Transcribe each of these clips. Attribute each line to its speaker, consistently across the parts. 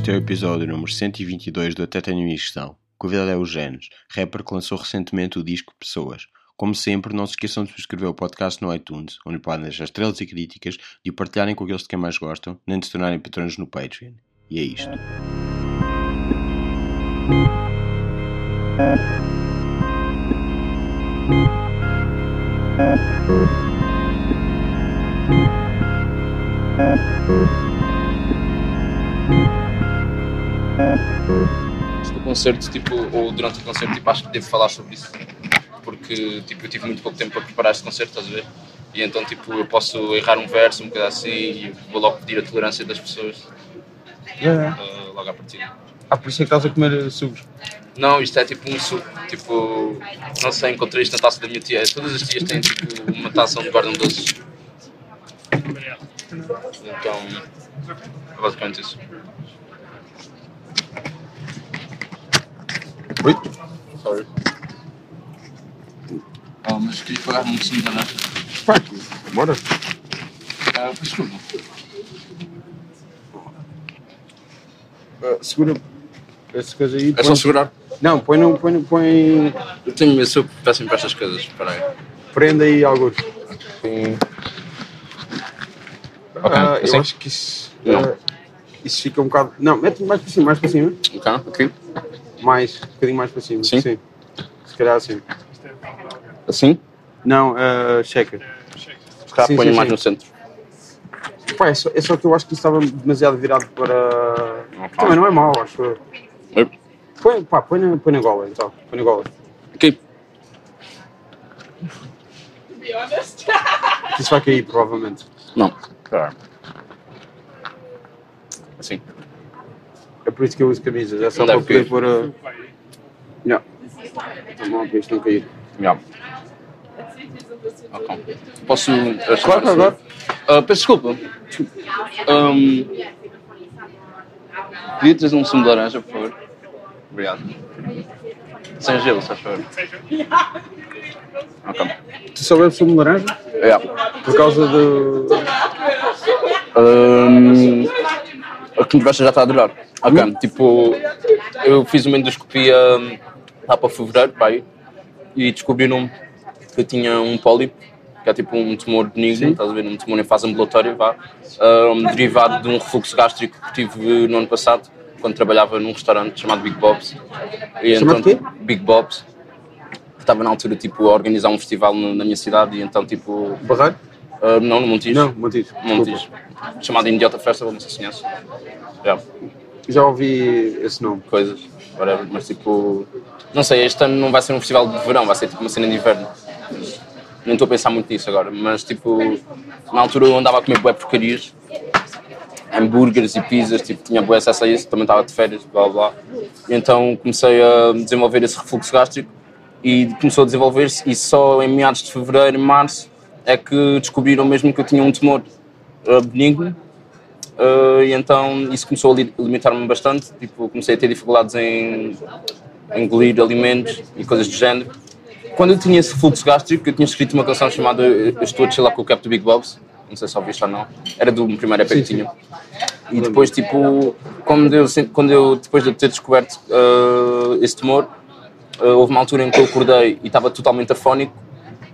Speaker 1: Este é o episódio número 122 do Até Tenho Questão. O convidado é o Genes, rapper que lançou recentemente o disco Pessoas. Como sempre, não se esqueçam de subscrever o podcast no iTunes, onde podem deixar estrelas e críticas, de o partilharem com aqueles de quem mais gostam, nem de se tornarem patrões no Patreon. E é isto.
Speaker 2: Concerto, tipo, ou durante o concerto, tipo, acho que devo falar sobre isso. Porque, tipo, eu tive muito pouco tempo para preparar este concerto, estás a ver? E então, tipo, eu posso errar um verso, um coisa assim, e vou logo pedir a tolerância das pessoas
Speaker 3: É.
Speaker 2: uh, logo à partida.
Speaker 3: Ah, por isso é que estás a comer sucos.
Speaker 2: Não, isto é tipo um suco, tipo, não sei, encontrei isto na taça da minha tia. Todas as tias têm tipo uma taça onde guardam doces. Então, é basicamente isso.
Speaker 3: Oi?
Speaker 2: Sorry. Oh, mas queria pagar um de laranja.
Speaker 3: Pá, bora.
Speaker 2: Ah, desculpa.
Speaker 3: Ah, segura essa coisa aí.
Speaker 2: É
Speaker 3: põe-
Speaker 2: só segurar.
Speaker 3: Não, põe, no, põe, no, põe.
Speaker 2: Eu tenho medo, sou péssimo para estas coisas. Espera aí.
Speaker 3: Prenda aí alguns. Sim. Ah,
Speaker 2: assim?
Speaker 3: eu acho que isso.
Speaker 2: Não.
Speaker 3: ah, isso fica um bocado. Não, mete mais para cima, mais para cima.
Speaker 2: Ok, aqui.
Speaker 3: Mais, um bocadinho mais para cima.
Speaker 2: Sim?
Speaker 3: Se calhar assim.
Speaker 2: Assim?
Speaker 3: Não, uh, checa.
Speaker 2: Se calhar
Speaker 3: Sim,
Speaker 2: ponho
Speaker 3: sim,
Speaker 2: mais
Speaker 3: sim.
Speaker 2: no centro.
Speaker 3: Pá, é só, é só que eu acho que isso estava demasiado virado para.
Speaker 2: Ok.
Speaker 3: Também não é mau, acho eu.
Speaker 2: Oi.
Speaker 3: Põe, pá, põe na, põe na gola então. Põe na gola.
Speaker 2: Aqui.
Speaker 4: be honest.
Speaker 3: Que isso vai cair, provavelmente.
Speaker 2: Não. Espera. Assim.
Speaker 3: É por isso que eu uso camisas. É só para poder pôr. Uh... Não. Não, para isto não cair.
Speaker 2: Já. Ok. Posso.
Speaker 3: Claro, claro.
Speaker 2: Ah, peço desculpa. Um, podia trazer um sumo de laranja, por favor? Obrigado. Sem gelo, se faz favor. Ok.
Speaker 3: Tu só bebes sumo de laranja?
Speaker 2: Yeah.
Speaker 3: Por causa do.
Speaker 2: Um, a conversa já está a durar. Ok, tipo, eu fiz uma endoscopia hum, lá para fevereiro, pá, aí, e descobriram que eu tinha um pólipo, que é tipo um tumor benigno, estás a ver, um tumor em fase ambulatória, vá, hum, derivado de um refluxo gástrico que tive no ano passado, quando trabalhava num restaurante chamado Big Bob's. E
Speaker 3: Chamado quê?
Speaker 2: Big Bob's. Estava na altura tipo, a organizar um festival na minha cidade e então tipo.
Speaker 3: Barreiro?
Speaker 2: hum, não, no Montijo.
Speaker 3: Não, Montijo.
Speaker 2: Montijo. Chamado Imediata Festival, não sei se conhece. Já,
Speaker 3: Já ouvi esse nome.
Speaker 2: coisas, whatever, mas tipo. Não sei, este ano não vai ser um festival de verão, vai ser tipo uma cena de inverno. Nem estou a pensar muito nisso agora, mas tipo. Na altura eu andava a comer bué porcarias, hambúrgueres e pizzas, tipo, tinha bué acesso a isso, também estava de férias, blá blá. E então comecei a desenvolver esse refluxo gástrico e começou a desenvolver-se e só em meados de fevereiro, março, é que descobriram mesmo que eu tinha um tumor uh, benigno Uh, e então isso começou a li- limitar-me bastante. Tipo, comecei a ter dificuldades em engolir alimentos e coisas do género. Quando eu tinha esse fluxo gástrico, eu tinha escrito uma canção chamada Eu Estou a Chilar com o Cap do Big Bobs. Não sei se ouviste ou não. Era do primeiro EP que tinha. E depois, tipo, quando eu, quando eu depois de ter descoberto uh, esse tumor, uh, houve uma altura em que eu acordei e estava totalmente afónico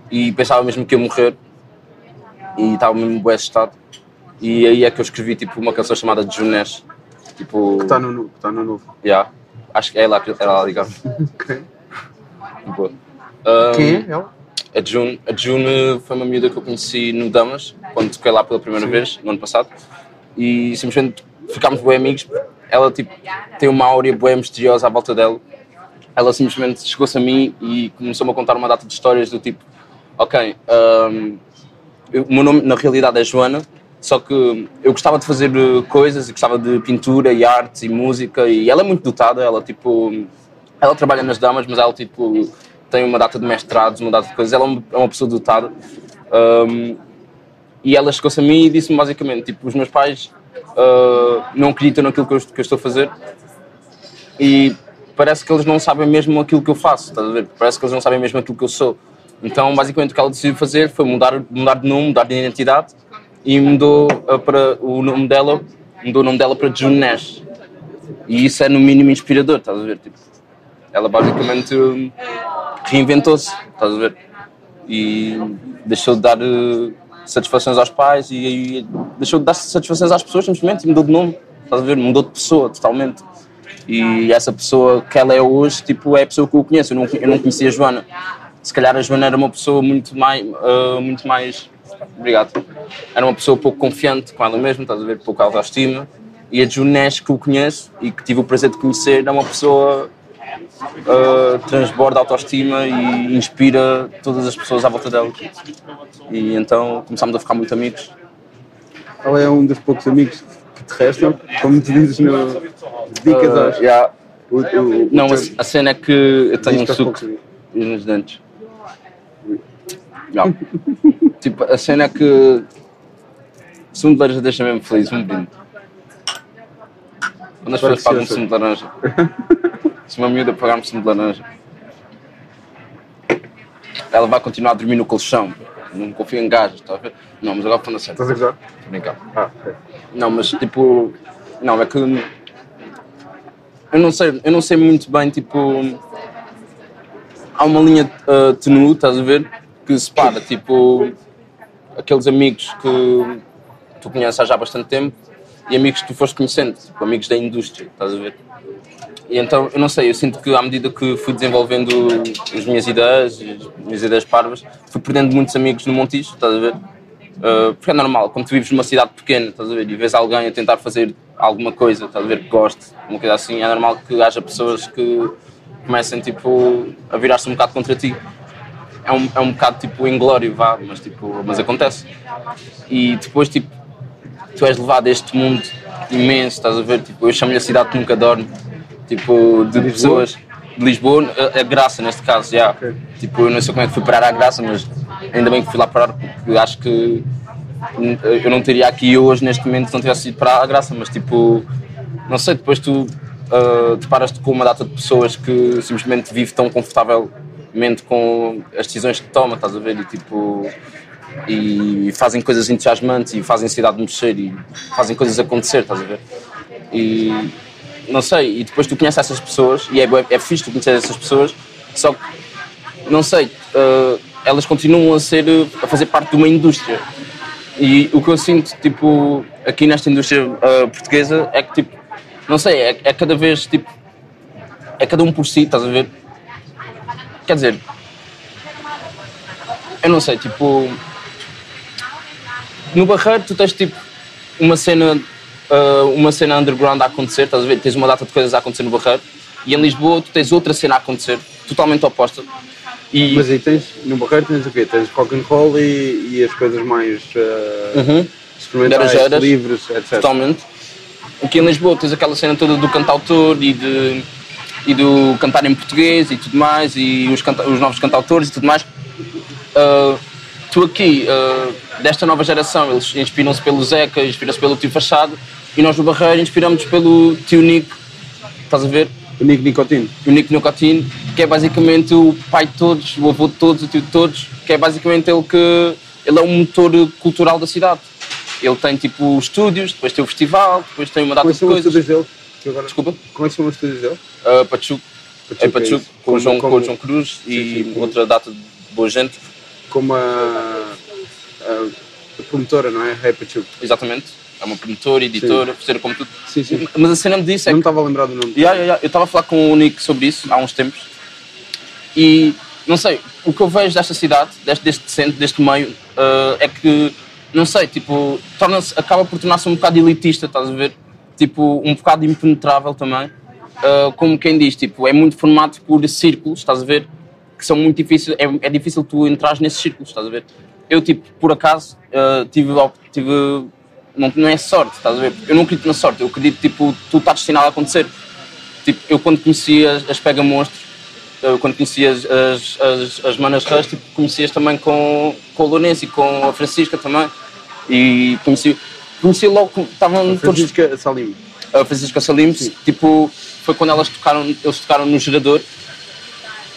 Speaker 2: e pensava mesmo que ia morrer. E estava mesmo bem assustado. E aí é que eu escrevi tipo uma canção chamada Junes. Tipo.
Speaker 3: Que está no, tá no novo.
Speaker 2: Yeah. Acho que é lá que era lá ligado.
Speaker 3: Ok.
Speaker 2: Boa. Um,
Speaker 3: Quem é ela?
Speaker 2: A June, a June foi uma miúda que eu conheci no Damas, quando toquei lá pela primeira vez, no ano passado. E simplesmente ficámos bem amigos. Ela tipo, tem uma áurea bem misteriosa à volta dela. Ela simplesmente chegou-se a mim e começou-me a contar uma data de histórias do tipo: Ok, um, o meu nome na realidade é Joana, só que eu gostava de fazer eh, coisas gostava de pintura e artes e música e ela é muito dotada, ela tipo ela trabalha nas damas, mas ela tipo tem uma data de mestrados, uma data de coisas, ela é uma, é pessoa dotada. Um, e ela chegou-se a mim e disse-me basicamente, tipo, os meus pais ah, não acreditam naquilo que eu, que eu estou a fazer e parece que eles não sabem mesmo aquilo que eu faço, estás a ver? Parece que eles não sabem mesmo aquilo que eu sou. Então, basicamente, o que ela decidiu fazer foi mudar, mudar de nome, mudar de identidade e mudou ah, para o nome dela, mudou o nome dela para June Nash. E isso é no mínimo inspirador, estás a ver? Tipo, ela basicamente hum, reinventou-se, estás a ver? E deixou de dar eh, satisfações aos pais e, e deixou de dar satisfações às pessoas simplesmente e mudou de nome, estás a ver? Mudou de pessoa totalmente. E essa pessoa que ela é hoje, tipo, é a pessoa que eu conheço. Eu não, eu não conhecia a Joana. Se calhar a Joana era uma pessoa muito mais, uh, muito mais. Obrigado. Era uma pessoa pouco confiante com ela mesma, estás a ver? Pouco autoestima. E a Junés, que eu conheço e que tive o prazer de conhecer, é uma pessoa uh, transborda autoestima e inspira todas as pessoas à volta dela. E então começámos a ficar muito amigos.
Speaker 3: Ela é um dos poucos amigos que te restam, como tu dizes no Dicas
Speaker 2: Uh, yeah.
Speaker 3: o- o- o
Speaker 2: Não, a, a cena é que eu tenho um suco nos dentes. Yeah. tipo, a cena é que sumo de laranja deixa mesmo feliz, um brinde. Quando as pessoas pagam sumo de laranja. Se uma miúda pagar-me sumo de laranja, ela vai continuar a dormir no colchão. Não confio em gajas, está a ver? Não, mas agora falando a sério.
Speaker 3: Estás a gozar?
Speaker 2: Estou.
Speaker 3: Ah, ok.
Speaker 2: Não, mas tipo. Não, é que. Eu não sei, eu não sei muito bem, tipo. Há uma linha uh, tenue, estás a ver? Que separa, tipo. Aqueles amigos que tu conheces há já bastante tempo e amigos que tu foste conhecendo, tipo, amigos da indústria, estás a ver? E então, eu não sei, eu sinto que à medida que fui desenvolvendo as minhas ideias, as minhas ideias parvas, fui perdendo muitos amigos no Montijo, estás a ver? Uh, porque é normal, quando tu vives numa cidade pequena, estás a ver, e vês alguém a tentar fazer alguma coisa, estás a ver, que goste, uma coisa assim, é normal que haja pessoas que comecem, tipo, a virar-se um bocado contra ti. É um, é um bocado, tipo, inglório, vá, mas, tipo, mas acontece. E depois, tipo, tu és levado a este mundo imenso, estás a ver, tipo, eu chamo-lhe a cidade que nunca dorme, tipo, de pessoas de Lisboa, a, a Graça neste caso, já. Tipo, eu não sei como é que fui parar à Graça, mas ainda bem que fui lá parar, porque acho que eu não teria aqui hoje, neste momento, se não tivesse ido para a Graça, mas tipo, não sei, depois tu ah, deparas-te com uma data de pessoas que simplesmente vivem tão confortavelmente com as decisões que tomam, estás a ver, e tipo e fazem coisas entusiasmantes e fazem a cidade mexer e fazem coisas acontecer, estás a ver? E não sei, e depois tu conheces essas pessoas e é, é fixe tu conhecer essas pessoas, só que não sei, eh, elas continuam a ser a fazer parte de uma indústria. E o que eu sinto, tipo, aqui nesta indústria eh, portuguesa é que, tipo, não sei, é, é cada vez, tipo, é cada um por si, estás a ver? Quer dizer, eu não sei, tipo, no Barreiro tu tens tipo uma cena, ah, uma cena underground a acontecer, estás a ver? Tens uma data de coisas a acontecer no Barreiro e em Lisboa tu tens outra cena a acontecer, totalmente oposta. E
Speaker 3: Mas aí tens, no Barreiro tens o quê? Tens rock and roll e, e as coisas mais uh,
Speaker 2: Uhum.
Speaker 3: experimentais, livres, etc.
Speaker 2: totalmente. Aqui em Lisboa tens aquela cena toda do cantautor e, de, e do cantar em português e tudo mais, e os, canta- os novos cantautores e tudo mais. Ah, tu aqui, ah, desta nova geração, eles inspiram-se pelo Zeca, inspiram-se pelo Tio Fachado, e nós no Barreiro inspiramos pelo Tio Nico, estás a ver?
Speaker 3: O Nico Nicotino.
Speaker 2: o Nico Nicotino, que é basicamente o pai de todos, o avô de todos, o tio de todos, que é basicamente ele que ele é um motor cultural da cidade. Ele tem tipo estúdios, depois tem o festival, depois tem uma data de
Speaker 3: os
Speaker 2: coisas.
Speaker 3: estúdios dele? Agora-
Speaker 2: Desculpa,
Speaker 3: Como é que são os estúdios dele?
Speaker 2: uh, Pachuco, é
Speaker 3: Pachuca,
Speaker 2: Pachuco,
Speaker 3: isso.
Speaker 2: com, o
Speaker 3: Como-
Speaker 2: João, com
Speaker 3: como-
Speaker 2: o João Cruz e
Speaker 3: Sim, sim, como-
Speaker 2: outra data de boa gente,
Speaker 3: Como a, a, promotora, não é? Hey Pachuca.
Speaker 2: exatamente. É uma promotora, editora, ser como tudo.
Speaker 3: Sim, sim.
Speaker 2: Mas a cena me disse é
Speaker 3: Não
Speaker 2: que
Speaker 3: estava a lembrar do nome.
Speaker 2: Ya, ya, ya. Eu estava a falar com o Nick sobre isso há uns tempos e não sei, o que eu vejo desta cidade, deste, deste centro, deste meio, eh, é que, não sei, tipo, torna-se, acaba por tornar-se um bocado elitista, estás a ver? Tipo, um bocado impenetrável também. Eh, como quem diz, tipo, é muito formado por círculos, estás a ver? Que são muito difíceis, é, é difícil tu entrar nesses círculos, estás a ver? Eu, tipo, por acaso, eh, tive, tive não, não é sorte, estás a ver? Eu não acredito na sorte, eu acredito, tipo, tu está destinado a acontecer. Tipo, eu quando conheci as, as Pega Monstros, eu quando conheci as, as, as, as Manas Rush, tipo, conheci-as também com, com o Lourenço e com a Francisca também. E conheci, conheci logo, estavam todos.
Speaker 3: Francisca Salim.
Speaker 2: A Francisca Salim, tipo, foi quando elas tocaram, eles tocaram no gerador.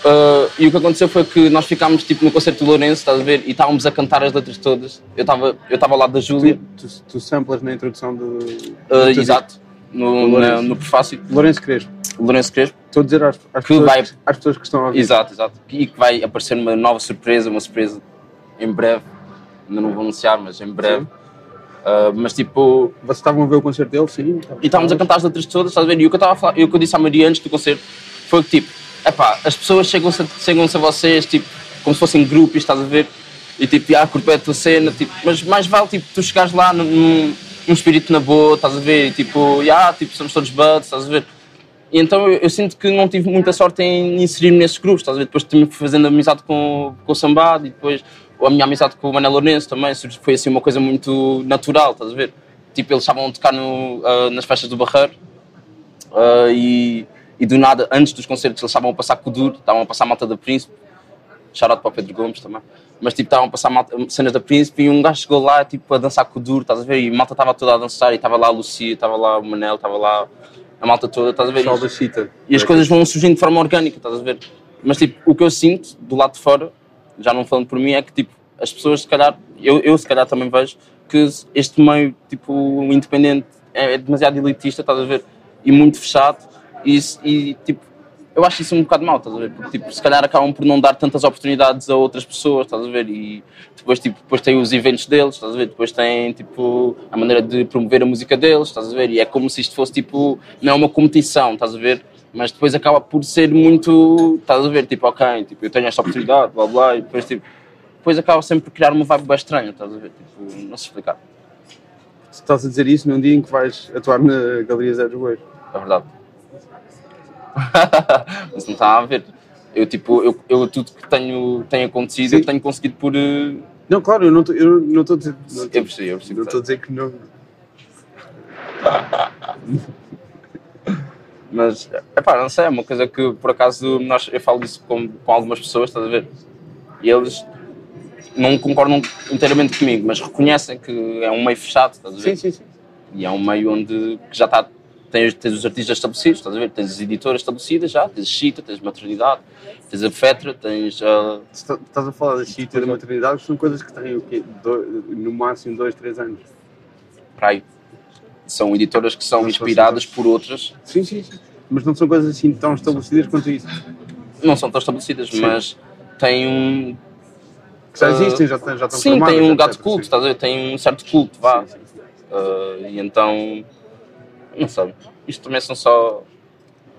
Speaker 2: Ah, e o que aconteceu foi que nós ficámos tipo, no concerto do Lourenço, estás a ver? E estávamos a cantar as letras todas. Eu estava eu estava ao lado da Júlia.
Speaker 3: Tu, tu, tu samplas na introdução do.
Speaker 2: Uh,
Speaker 3: do teu
Speaker 2: exato. no, na- no prefácio,
Speaker 3: Lourenço Crespo.
Speaker 2: Lourenço Crespo,
Speaker 3: Estou a dizer às, às,
Speaker 2: Que
Speaker 3: pessoas,
Speaker 2: vai-
Speaker 3: às pessoas que estão a ouvir.
Speaker 2: exato, exato, e que vai aparecer uma nova surpresa, uma surpresa em breve, ainda não vou anunciar, mas em breve. Ah, mas tipo,
Speaker 3: Vocês estavam a ver o concerto dele? Sim.
Speaker 2: e estávamos a cantar as letras todas, estás a ver? E o que eu estava a falar, e o que eu disse à Maria antes do concerto foi que tipo, epá, as pessoas chegam-se a, chegam-se a vocês tipo, como se fossem grupos, estás a ver? E tipo, ah, curto é a tua cena, tipo, mas mais vale tipo, tu chegares lá num, num, num espírito na boa, estás a ver? E tipo, ah, tipo, somos todos buds, estás a ver? E então eu, eu sinto que não tive muita sorte em inserir-me nesses grupos, estás a ver? Depois também fui fazendo amizade com, com o Sambado e depois a minha amizade com o Manel Lourenço também foi assim uma coisa muito natural, estás a ver? Tipo, eles estavam a tocar no, ah, nas festas do Barreiro ah, e, e do nada, antes dos concertos, eles estavam a passar Kuduro, estavam a passar a malta da Príncipe, shout para o Pedro Gomes também, mas tipo, estavam a passar malta, cenas da Príncipe e um gajo chegou lá tipo, a dançar Kuduro, estás a ver? E a malta estava toda a dançar e estava lá a Lucia, estava lá o Manel, estava lá a malta toda, estás a ver?
Speaker 3: Chita.
Speaker 2: E as coisas vão surgindo de forma orgânica, estás a ver? Mas tipo, o que eu sinto do lado de fora, já não falando por mim, é que tipo, as pessoas se calhar, eu, eu se calhar também vejo que este meio, tipo, independente é, é demasiado elitista, estás a ver? E muito fechado e, e tipo, eu acho isso um bocado mau, estás a ver? Porque tipo, se calhar acabam por não dar tantas oportunidades a outras pessoas, estás a ver? E depois, tipo, depois tem os eventos deles, estás a ver? Depois tem, tipo, a maneira de promover a música deles, estás a ver? E é como se isto fosse, tipo, não é uma competição, estás a ver? Mas depois acaba por ser muito, estás a ver? Tipo, ok, tipo, eu tenho esta oportunidade, blá blá, e depois, tipo, depois acaba sempre por criar uma vibe bem estranha, estás a ver? Tipo, não sei explicar,
Speaker 3: estás a dizer isso num dia em que vais atuar na Galeria Zé Bois.
Speaker 2: é verdade. Mas não está a ver. Eu, tipo, eu, eu tudo que tenho, tem acontecido,
Speaker 3: Sim.
Speaker 2: eu tenho conseguido por. eh,
Speaker 3: Não, claro, eu não estou eu não a dizer. Não
Speaker 2: Eu
Speaker 3: estou-
Speaker 2: percebi, eu percebi.
Speaker 3: não estou a dizer que não.
Speaker 2: Mas, epá, não sei, é uma coisa que por acaso nós, eu falo disso com, com algumas pessoas, estás a ver? E eles não concordam inteiramente comigo, mas reconhecem que é um meio fechado, estás a ver?
Speaker 3: Sim, sim, sim.
Speaker 2: E é um meio onde já está. Tens, tens os artistas estabelecidos, estás a ver? Tens as editoras estabelecidas já, tens a Chita, tens a Maternidade, tens a Fetra, tens a.
Speaker 3: Está- Estás a falar da Chita e da maternidade, que são coisas que têm o quê? Do- no máximo dois, três anos.
Speaker 2: para aí. São editoras que são inspiradas por outras,
Speaker 3: Sim, sim, sim. Mas não são coisas assim tão estabelecidas quanto isso.
Speaker 2: não são tão estabelecidas,
Speaker 3: Sim.
Speaker 2: mas têm um.
Speaker 3: Que já
Speaker 2: Ah,
Speaker 3: existem, já, já estão
Speaker 2: Sim,
Speaker 3: formadas,
Speaker 2: tem um gato culto, estás a ver? Tem um certo culto, vá.
Speaker 3: Sim, sim.
Speaker 2: Ah, e então. Não sei. Isto também são só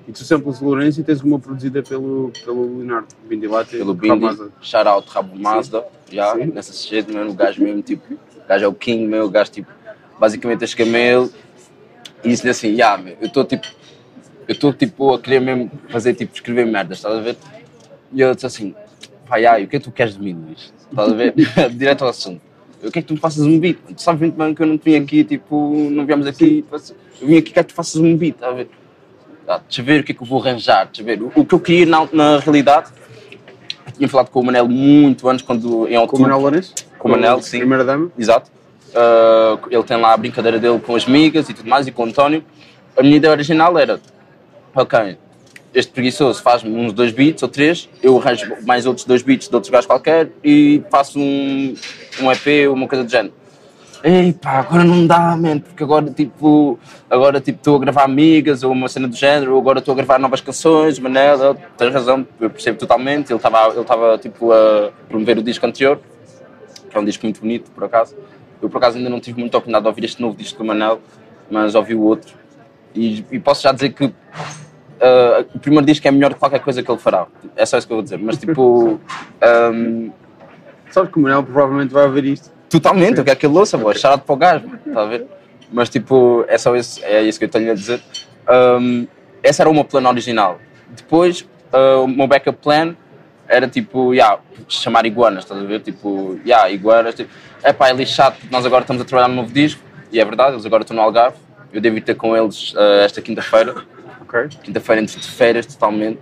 Speaker 3: E tu samples de Lourenço e tens uma produzida pelo, pelo Leonardo Bindi Latte.
Speaker 2: pelo Bindi, shout out Rabo Mazda, já,
Speaker 3: Sim.
Speaker 2: nessa shit, mano, o gajo mesmo, tipo, o gajo é o king, meu, o gajo, tipo, basicamente eu a ele e disse-lhe assim, já, meu, eu estou, tipo, eu estou, tipo, a querer mesmo fazer, tipo, escrever merdas, estás a ver? E ele disse assim, pai, ai, o que é que tu queres de mim, Luís? Estás a ver? Direto ao assunto. Eu quero que tu me faças um beat. Tu sabes muito bem que eu não te vim aqui, tipo, não viemos aqui. Eu vim aqui, quero que tu faças um beat, estás a ver? Ah, deixa eu ver o que é que eu vou arranjar, deixa eu ver. O, o que eu queria na, na realidade, tinha falado com o Manel muito antes, quando em
Speaker 3: Com o
Speaker 2: outubro.
Speaker 3: Manuel Lourenço?
Speaker 2: Com o Manel, sim.
Speaker 3: Primeira dama?
Speaker 2: Exato. Ah, ele tem lá a brincadeira dele com as migas e tudo mais, e com o António. A minha ideia original era: ok, este preguiçoso faz-me uns dois beats ou três, eu arranjo mais outros dois beats de outros gajos qualquer e faço um, um EP, uma coisa do género. Ei pá, agora não dá, man, porque agora tipo, agora tipo estou a gravar amigas ou uma cena do género, ou agora estou a gravar novas canções, Manela, tens razão, eu percebo totalmente, ele estava ele estava tipo a promover o disco anterior, que é um disco muito bonito, por acaso. Eu, por acaso, ainda não tive muita oportunidade de ouvir este novo disco do Manel, mas ouvi o outro. E, e posso já dizer que ah, o primeiro disco é melhor que qualquer coisa que ele fará. É só isso que eu vou dizer. Mas, tipo, ahm,
Speaker 3: Sabes que o Manuel provavelmente vai ouvir isto.
Speaker 2: totalmente, eu quero que ele ouça, boa, charado para o gajo, está a ver? Mas, tipo, é só isso, é isso que eu tenho a dizer. Ahm, esse era o meu plano original. Depois, ah, o meu backup plan era tipo, yeah, chamar iguanas, estás a ver? Tipo, yeah, iguanas, tipo, é pá, é lixado, porque nós agora estamos a trabalhar no novo disco, e é verdade, eles agora estão no Algarve, eu devo ir ter com eles ah, esta quinta-feira,
Speaker 3: Ok?
Speaker 2: quinta-feira entre de férias totalmente,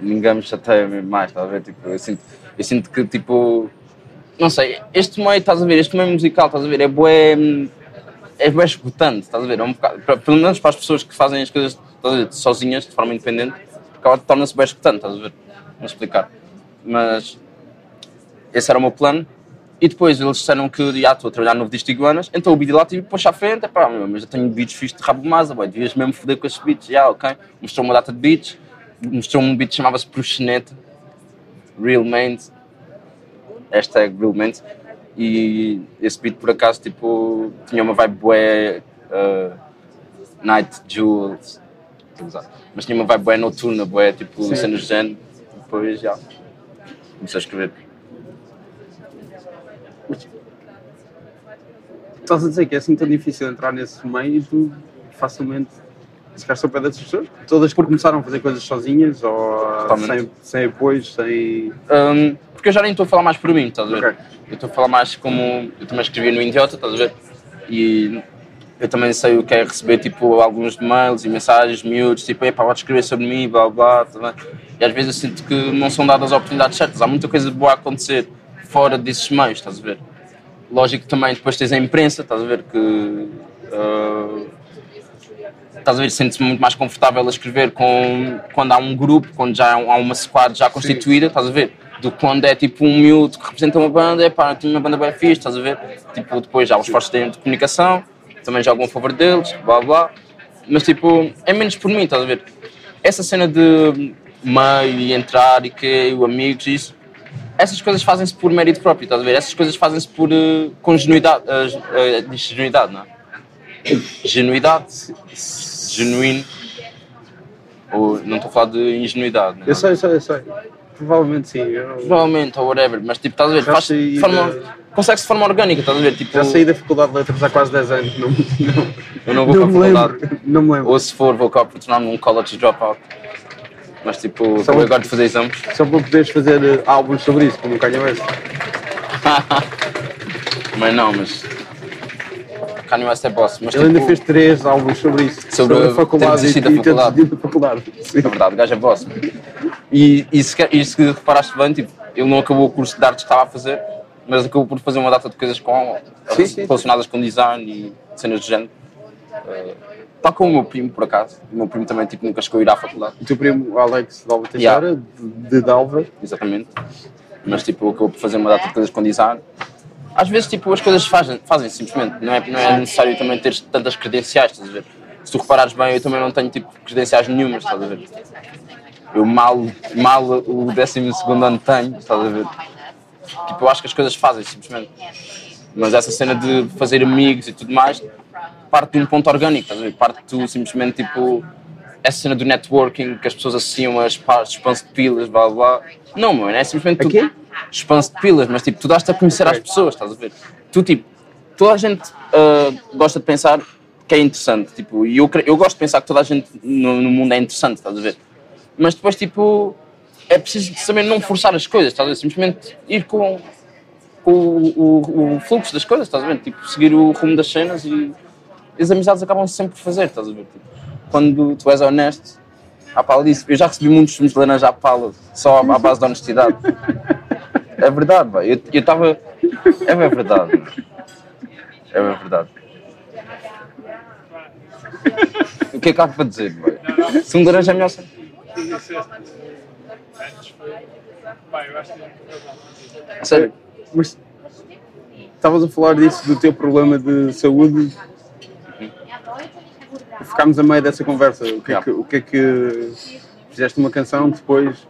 Speaker 2: ninguém me chateia mais, estás a ver? Tipo, eu, sinto, eu sinto que, tipo, não sei, este meio, estás a ver, este meio musical, estás a ver, é bué, é bué esgotante, estás a ver? É um bocado, para- pelo menos para as pessoas que fazem as coisas ver, sozinhas, de forma independente, acaba torna-se bué esgotante, estás a ver? Vou explicar. Mas esse era o meu plano E depois eles disseram que já estou a trabalhar no disco de iguanas, então o beat lá tive puxar à frente, é pá, mas eu tenho beats fixos de rabo de masa, boy, devias mesmo foder com esses beats, já, ok. Mostrou uma data de beats, mostrou um beat que chamava-se Proxeneta, Real Mains, hashtag Real Mains, e esse beat por acaso, tipo, tinha uma vibe bué, uh, Night Jewels, mas tinha uma vibe bué noturna, bué, tipo, cenas de género, depois já, comecei a escrever.
Speaker 3: Estás a dizer que é assim tão difícil entrar nesse meio e tu facilmente ficaste ao pé dessas pessoas? Todas começaram a fazer coisas sozinhas ou sem, sem apoios, sem.
Speaker 2: Hum, porque eu já nem estou a falar mais por mim, estás a ver?
Speaker 3: Ok.
Speaker 2: Eu estou a falar mais como. Eu também escrevi no Idiota, estás a ver? E eu também sei o que é receber tipo alguns mails e mensagens miúdos, tipo, epá, pode escrever sobre mim, blá blá, tá? E às vezes eu sinto que não são dadas as oportunidades certas. Há muita coisa boa a acontecer fora desses meios, estás a ver? Lógico que também depois tens a imprensa, estás a ver? Que. ah, estás a ver, sentes-me muito mais confortável a escrever com, quando há um grupo, quando já há um- uma squad já constituída, estás a ver? Do que quando é tipo um miúdo que representa uma banda, é pá, tenho uma banda bem fixe, estás a ver? Tipo, depois já há os esforços de comunicação, também jogam a favor deles, blá blá. Mas tipo, é menos por mim, estás a ver? Essa cena de meio e entrar e que o amigos e isso, essas coisas fazem-se por mérito próprio, estás a ver? Essas coisas fazem-se por uh, com genuidade, uh, uh, diz genuidade, não é? Genuidade, genuíno, ou não estou a falar de ingenuidade, não é?
Speaker 3: Eu sei, eu sei, eu sei. Provavelmente sim. Eu
Speaker 2: Provavelmente, ou whatever, mas tipo, estás a ver?
Speaker 3: Já
Speaker 2: Faz de forma,
Speaker 3: da-
Speaker 2: Consegue-se de forma orgânica, estás a ver? Tipo,
Speaker 3: já saí da Faculdade de Letras há quase 10 anos. Não, não,
Speaker 2: eu não vou
Speaker 3: não
Speaker 2: para a faculdade.
Speaker 3: lembro. Não me lembro.
Speaker 2: Ou se for, vou cá para tornar-me um college dropout. Mas tipo,
Speaker 3: Só uma-
Speaker 2: agora de fazer exames.
Speaker 3: Só para poderes fazer eh, álbuns sobre isso, como o Kanye West.
Speaker 2: Mas não, mas. Kanye West é boss. Mas
Speaker 3: Ele ainda
Speaker 2: tipo,
Speaker 3: fez três álbuns sobre isso.
Speaker 2: Sobre
Speaker 3: a faculdade e,
Speaker 2: da
Speaker 3: e
Speaker 2: faculdade.
Speaker 3: desistido da faculdade. Sim.
Speaker 2: É verdade, o gajo é boss. E, e, se, e se reparaste bem, tipo, ele não acabou o curso de arte que estava a fazer, mas acabou por fazer uma data de coisas com,
Speaker 3: Sim, sim.
Speaker 2: relacionadas com design e cenas de género. Eh, tal como o meu primo, por acaso. O meu primo também tipo, nunca chegou a ir à faculdade.
Speaker 3: O teu primo, Alex Dalva Teixeira, de, de Dalva.
Speaker 2: exatamente. Mas tipo, acabou por fazer uma data de coisas com design. Às vezes tipo, as coisas fazem, fazem simplesmente, não é, não é necessário também ter tantas credenciais, estás a ver? Se tu reparares bem, eu também não tenho tipo credenciais nenhumas, estás a ver? Eu mal, mal o 12 ano tenho, estás a ver? Tipo, eu acho que as coisas fazem simplesmente. Mas essa cena de fazer amigos e tudo mais parte de um ponto orgânico, estás a ver? Parte tu simplesmente tipo. Essa cena do networking que as pessoas associam as partes, expanso de pilas, blá blá. Não, mano, é simplesmente tu. Expanso de pilas, mas tipo, tu dás-te a conhecer às pessoas, estás a ver? Tu tipo, toda a gente ah, gosta de pensar que é interessante, tipo, e eu, eu gosto de pensar que toda a gente no, no mundo é interessante, estás a ver? Mas depois, tipo, é preciso saber não forçar as coisas, estás a ver? Simplesmente ir com, com o, o- o fluxo das coisas, estás a ver? Tipo, seguir o rumo das cenas e as amizades acabam sempre por fazer, estás a ver? Tipo, quando tu és honesto, à pala disso. Eu já recebi muitos sumos de laranja à pala, só à base de honestidade. É verdade, vai. Eu estava. É bem verdade. mano. É bem verdade. O que é que há para dizer, vai? Sumo de laranja é melhor sempre. Sério?
Speaker 3: Mas estavas a falar disso, do teu problema de saúde. Ficámos a meio dessa conversa. O que é que, o que, é que fizeste uma canção depois de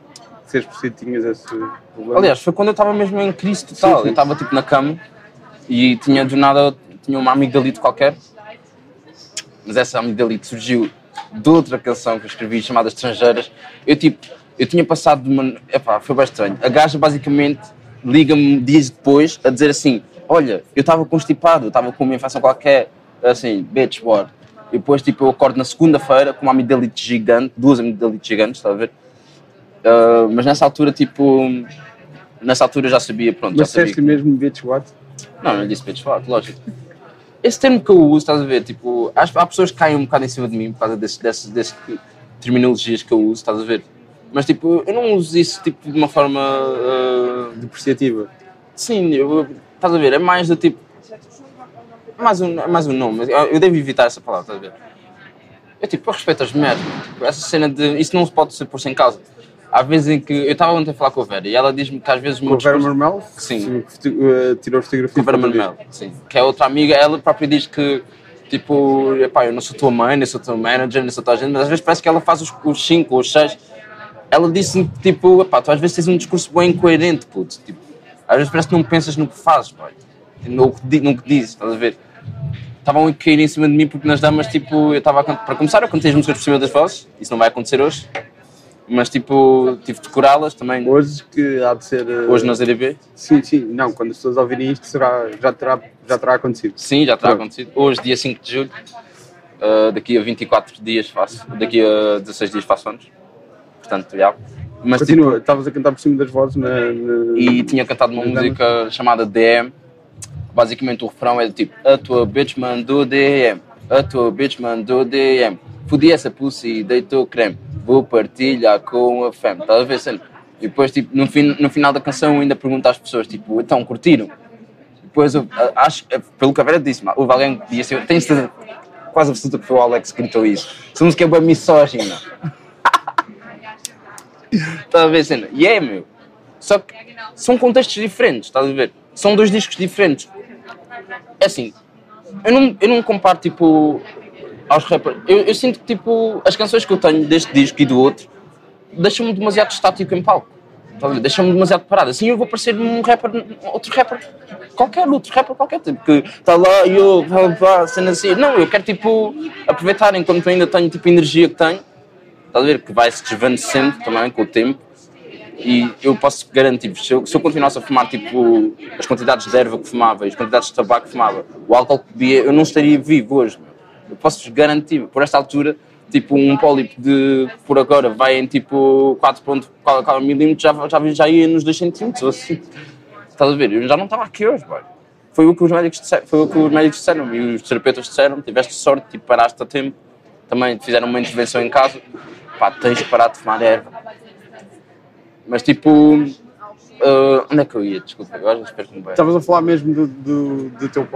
Speaker 3: seres que tinhas esse problema?
Speaker 2: Aliás, foi quando eu estava mesmo em crise total.
Speaker 3: Sim, sim.
Speaker 2: Eu estava tipo na cama e tinha do nada tinha uma amigdalite qualquer. Mas essa amigdalite surgiu de outra canção que eu escrevi chamada Estrangeiras. Eu tipo, eu tinha passado de uma. Epá, foi bem estranho. A gaja basicamente liga-me dias depois a dizer assim: Olha, eu estava constipado, eu estava com uma infecção qualquer, assim, bitch, what? E depois tipo, eu acordo na segunda-feira com uma amigdalite gigante, duas amigdalites gigantes, está a ver? Ah, mas nessa altura, tipo, nessa altura eu já sabia, pronto,
Speaker 3: Mas
Speaker 2: já sabia.
Speaker 3: disseste mesmo bitch what?
Speaker 2: Não, não disse bitch fuck, lógico. Esse termo que eu uso, estás a ver, tipo, há, há pessoas que caem um bocado em cima de mim por causa desses, desses, desses terminologias que eu uso, estás a ver? Mas tipo, eu não uso isso tipo, de uma forma. ah,
Speaker 3: Depreciativa.
Speaker 2: sim, eu- estás a ver? É mais do tipo. É mais um, é mais um nome, eu, eu devo evitar essa palavra, estás a ver? Eu tipo, eu respeito as mulheres, tipo, essa cena de. Isso não se pode ser pôr sem causa. Há, vezes em que. Eu estava ontem a falar com a Vera e ela diz-me que às vezes
Speaker 3: Com o Vera Marmel?
Speaker 2: Sim.
Speaker 3: foto- eh, tirou fotografia.
Speaker 2: com a Vera
Speaker 3: para
Speaker 2: Manuel, sim. Que é outra amiga, ela própria diz que, tipo, epá, eu não sou tua mãe, nem sou teu manager, nem sou tua gente, mas às vezes parece que ela faz os, os cinco ou os seis. Ela disse-me que, tipo, epá, tu às vezes tens um discurso bem incoerente, puto. Tipo, às vezes parece que não pensas no que fazes, pai. No que, no que dizes, estás a ver? Estavam a cair em cima de mim porque nas damas, tipo, eu estava a. Para começar, eu cantei as músicas por cima das vozes, isso não vai acontecer hoje. Mas, tipo, tive de decorá-las também
Speaker 3: Hoje que há de ser. eh,
Speaker 2: hoje na ZDB.
Speaker 3: Sim, sim. Não, quando as pessoas ouvirem isto será, já, terá, já terá acontecido.
Speaker 2: Sim, já terá
Speaker 3: Pronto.
Speaker 2: acontecido. Hoje, dia 5 de julho, uh, daqui a 24 dias faço, daqui a 16 dias faço anos. Portanto, já. Mas, tipo,
Speaker 3: Continua, estavas a cantar por cima das vozes na. na-
Speaker 2: e tinha cantado uma música chamada DM. Basicamente, o refrão é do tipo: A tua bitch mandou DM, a tua bitch mandou DM. Fudi essa pussy, deitou creme, vou partilhar com a fam. Estás a ver? E depois, tipo, no, fin no final da canção, ainda pergunta às pessoas: Tipo, então, curtiram? Depois, eu, acho, eh, pelo que a Vera disse, houve alguém que disse: Eu tenho certeza, quase absoluta que foi o Alex que gritou isso. Essa música é bem misógina. Estás a ver? E é, meu. Só que são contextos diferentes, estás a ver? São dois discos diferentes. É assim, eu não, eu não comparo, tipo, aos rappers. Eu, eu sinto que, tipo, as canções que eu tenho deste disco e do outro deixam-me demasiado estático em palco. Ver? Deixam-me demasiado parado. Assim eu vou parecer um rapper, outro rapper, qualquer outro rapper, qualquer tipo, que está lá e eu, sendo assim. Não, eu quero, tipo, aproveitar enquanto ainda tenho, tipo, energia que tenho. Estás a ver? Que vai se desvanecendo também com o tempo. E eu posso garantir, se eu, se eu continuasse a fumar tipo as quantidades de erva que fumava e as quantidades de tabaco que fumava, o álcool que bebia, eu não estaria vivo hoje. Eu posso garantir, por esta altura, tipo um pólipo de por agora vai em tipo 4.4 milímetros, já, já, já ia nos 2 centímetros ou assim. Estás a ver? Eu já não estava aqui hoje, boy. Foi o que os médicos disseram, foi o que os médicos disseram e os terapeutas disseram, tiveste sorte, tipo, paraste a tempo, também fizeram uma intervenção em casa, pá, tens de parar de fumar erva. Mas tipo. ah, onde é que eu ia? Desculpa, agora espero que me bem.
Speaker 3: Estavas a falar mesmo do, do, do teu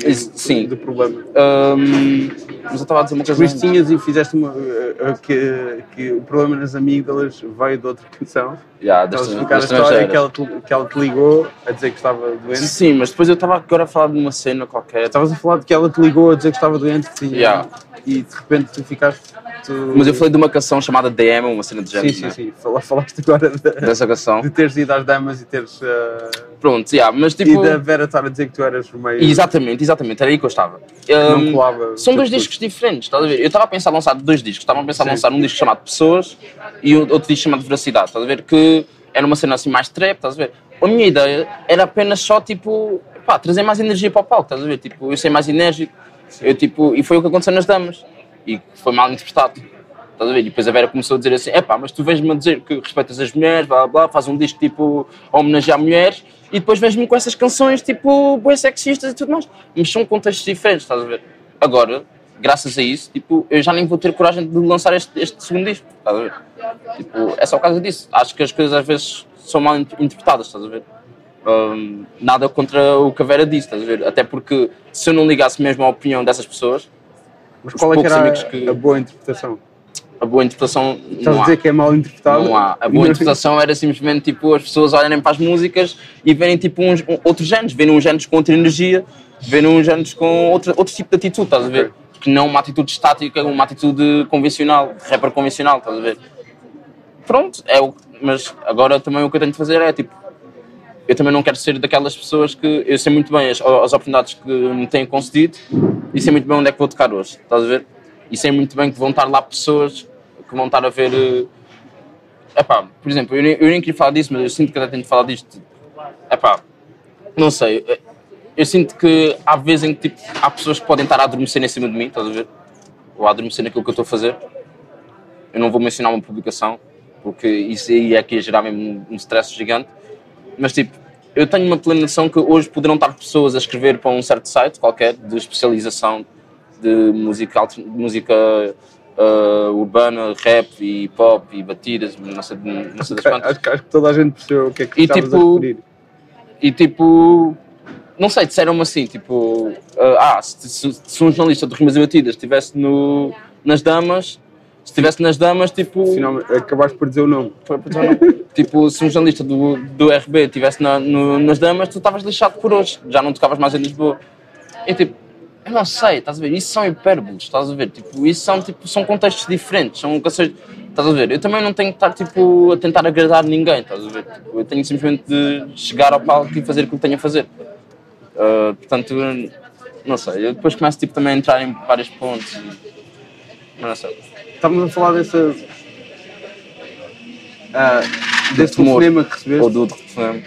Speaker 3: e do,
Speaker 2: sim.
Speaker 3: do problema.
Speaker 2: Ahm, mas eu estava a dizer uma coisa.
Speaker 3: Isso tinhas e fizeste uma. eh, que, que o problema nas amígdalas veio de outra canção.
Speaker 2: Já,
Speaker 3: Estavas a
Speaker 2: das,
Speaker 3: explicar a história que ela, te, que ela te ligou a dizer que estava doente.
Speaker 2: Sim, mas depois eu estava agora a falar de uma cena qualquer.
Speaker 3: Estavas a falar de que ela te ligou a dizer que estava doente tinha-
Speaker 2: Yeah.
Speaker 3: e de repente tu ficaste. Tu-
Speaker 2: Mas eu falei de uma canção chamada DM, uma cena de
Speaker 3: Sim,
Speaker 2: género.
Speaker 3: sim,
Speaker 2: né?
Speaker 3: sim. Fala- Falaste agora de,
Speaker 2: Dessa canção.
Speaker 3: de teres ido às damas e teres. eh,
Speaker 2: Pronto, yeah, mas tipo.
Speaker 3: e da Vera estar a dizer que tu eras meio.
Speaker 2: Exatamente, exatamente, era aí que eu estava.
Speaker 3: Não
Speaker 2: Ahm,
Speaker 3: colava.
Speaker 2: São dois discos diferentes, estás a ver? Eu estava a pensar em lançar dois discos. Estava a pensar em
Speaker 3: Sim.
Speaker 2: lançar um disco chamado Pessoas e outro disco chamado Veracidade, estás a ver? Que era uma cena assim mais trap, estás a ver? A minha ideia era apenas só, tipo, pá, trazer mais energia para o palco, estás a ver? Tipo, eu ser mais enérgico, eu, tipo, e foi o que aconteceu nas damas. E foi mal interpretado. Estás a ver? E depois a Vera começou a dizer assim: é pá, mas tu vês-me a dizer que respeitas as mulheres, blá blá, faz um disco tipo homenagear mulheres e depois vês-me com essas canções tipo boas sexistas e tudo mais. Mas são contextos diferentes, estás a ver? Agora, graças a isso, tipo, eu já nem vou ter coragem de lançar este, este segundo disco, estás a ver? Tipo, é só por causa disso. Acho que as coisas às vezes são mal in- interpretadas, estás a ver? Hum, nada contra o que a Vera disse, estás a ver? Até porque se eu não ligasse mesmo à opinião dessas pessoas,
Speaker 3: Mas qual é que era
Speaker 2: que-
Speaker 3: a boa interpretação?
Speaker 2: a boa interpretação
Speaker 3: Estás
Speaker 2: não
Speaker 3: a
Speaker 2: há.
Speaker 3: dizer que é mal interpretado?
Speaker 2: Não há. A boa interpretação era simplesmente tipo as pessoas olharem para as músicas e verem tipo uns, um- outros géneros, verem uns géneros com outra energia, verem uns géneros com outro, outro tipo de atitude, estás a ver? Que não uma atitude estática, uma atitude convencional, rapper convencional, estás a ver? Pronto, é o, mas agora também o que eu tenho de fazer é tipo. Eu também não quero ser daquelas pessoas que eu sei muito bem as, as oportunidades que me têm concedido e sei muito bem onde é que vou tocar hoje, estás a ver? E sei muito bem que vão estar lá pessoas que vão estar a ver. eh, Epá, por exemplo, eu nem, eu nem queria falar disso, mas eu sinto que até tenho de falar disto. Epá, não sei. eh, Eu sinto que há vezes em que tipo, há pessoas que podem estar a adormecer em cima de mim, estás a ver? Ou a adormecer naquilo que eu estou a fazer. Eu não vou mencionar uma publicação, porque isso aí é que ia gerar mesmo um stress gigante. Mas tipo, eu tenho uma plena noção que hoje poderão estar pessoas a escrever para um certo site qualquer de especialização de música, música ah, urbana, rap e pop e batidas, não sei, não sei das quantas.
Speaker 3: Acho, que- acho que toda a gente percebeu o que é que
Speaker 2: E tipo. E tipo, não sei, disseram-me assim, tipo, ah, se, se, se um jornalista de rimas e batidas estivesse no, nas damas, Se estivesse nas damas, tipo.
Speaker 3: Acabaste por dizer o nome.
Speaker 2: Dizer tipo, se um jornalista do, do RB estivesse na, no- nas damas, tu estavas lixado por hoje. Já não tocavas mais em Lisboa. E tipo, eu não sei, estás a ver? Isso são hipérboles, estás a ver? Tipo, isso são, tipo, são contextos diferentes, são. Estás a ver? Eu também não tenho que estar tipo, a tentar agradar ninguém, estás a ver? Tipo, eu tenho simplesmente de chegar ao palco e fazer aquilo que tenho a fazer. Ah, portanto, não sei. Eu depois começo tipo, também a entrar em vários pontos. E... Mas não sei.
Speaker 3: Estávamos a falar dessa. ah, desse
Speaker 2: temor.
Speaker 3: telefonema que recebeste
Speaker 2: Ou do outro telefone.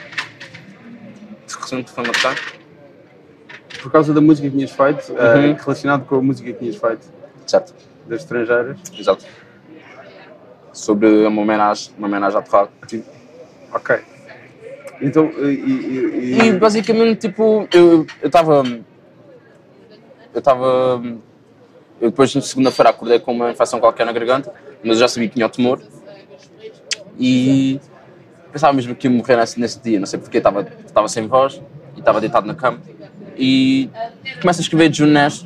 Speaker 2: Se recebeu um telefone a tocar?
Speaker 3: por causa da música que tinhas feito, ah,
Speaker 2: Uhum.
Speaker 3: relacionado com a música que tinhas feito
Speaker 2: Certo.
Speaker 3: das estrangeiras.
Speaker 2: Exato. Sobre uma homenagem, uma homenagem à Torrado.
Speaker 3: Ok. Então, e, e- e-
Speaker 2: E basicamente, tipo, eu estava. Eu estava. Eu depois, na segunda-feira, acordei com uma infecção qualquer na garganta, mas eu já sabia que tinha o tumor. E pensava mesmo que ia morrer nesse, nesse dia, não sei porque, estava, estava sem voz e estava deitado na cama. E começo a escrever Junes.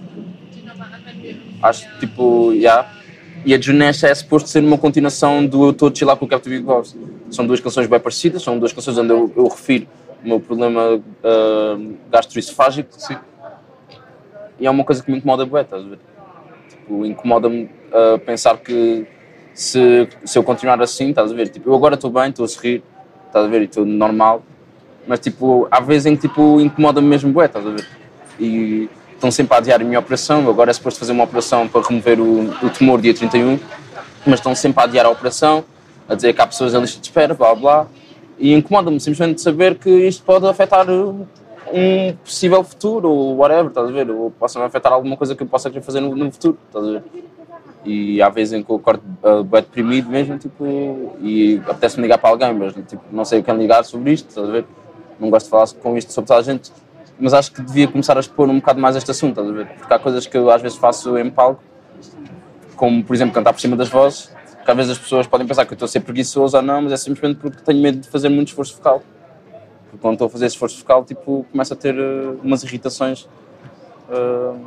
Speaker 2: Acho tipo, já. E a Junes é suposto ser uma continuação do Eu Estou a Chilar com o Captain Big Boss. São duas canções bem parecidas, são duas canções onde eu, eu refiro o meu problema ah, gastroesofágico. E é uma coisa que me incomoda bué, estás a ver? Tipo, incomoda-me ah, pensar que se, se eu continuar assim, estás a ver? Tipo, eu agora estou bem, estou a sorrir, estás a ver? E estou normal. Mas, tipo, há vezes em que, tipo, incomoda-me mesmo bué, estás a ver? E estão sempre a adiar a minha operação. Agora é suposto fazer uma operação para remover o, o tumor dia 31, mas estão sempre a adiar a operação, a dizer que há pessoas em lista de espera, blá blá. E incomoda-me simplesmente saber que isto pode afetar uh, um possível futuro ou whatever, estás a ver? Ou possa afetar alguma coisa que eu possa querer fazer no, no futuro, estás a ver? E há vezes em que eu acordo uh, bem deprimido mesmo, tipo, e apetece-me ligar para alguém, mas tipo, não sei a quem ligar sobre isto, estás a ver? Não gosto de falar com isto sobre toda a gente, mas acho que devia começar a expor um bocado mais este assunto, estás a ver? Porque há coisas que eu às vezes faço em palco, como por exemplo cantar por cima das vozes, que às vezes as pessoas podem pensar que eu estou a ser preguiçoso ou não, mas é simplesmente porque tenho medo de fazer muito esforço vocal. Porque quando estou a fazer esforço vocal, tipo, começo a ter uh, umas irritações. uh,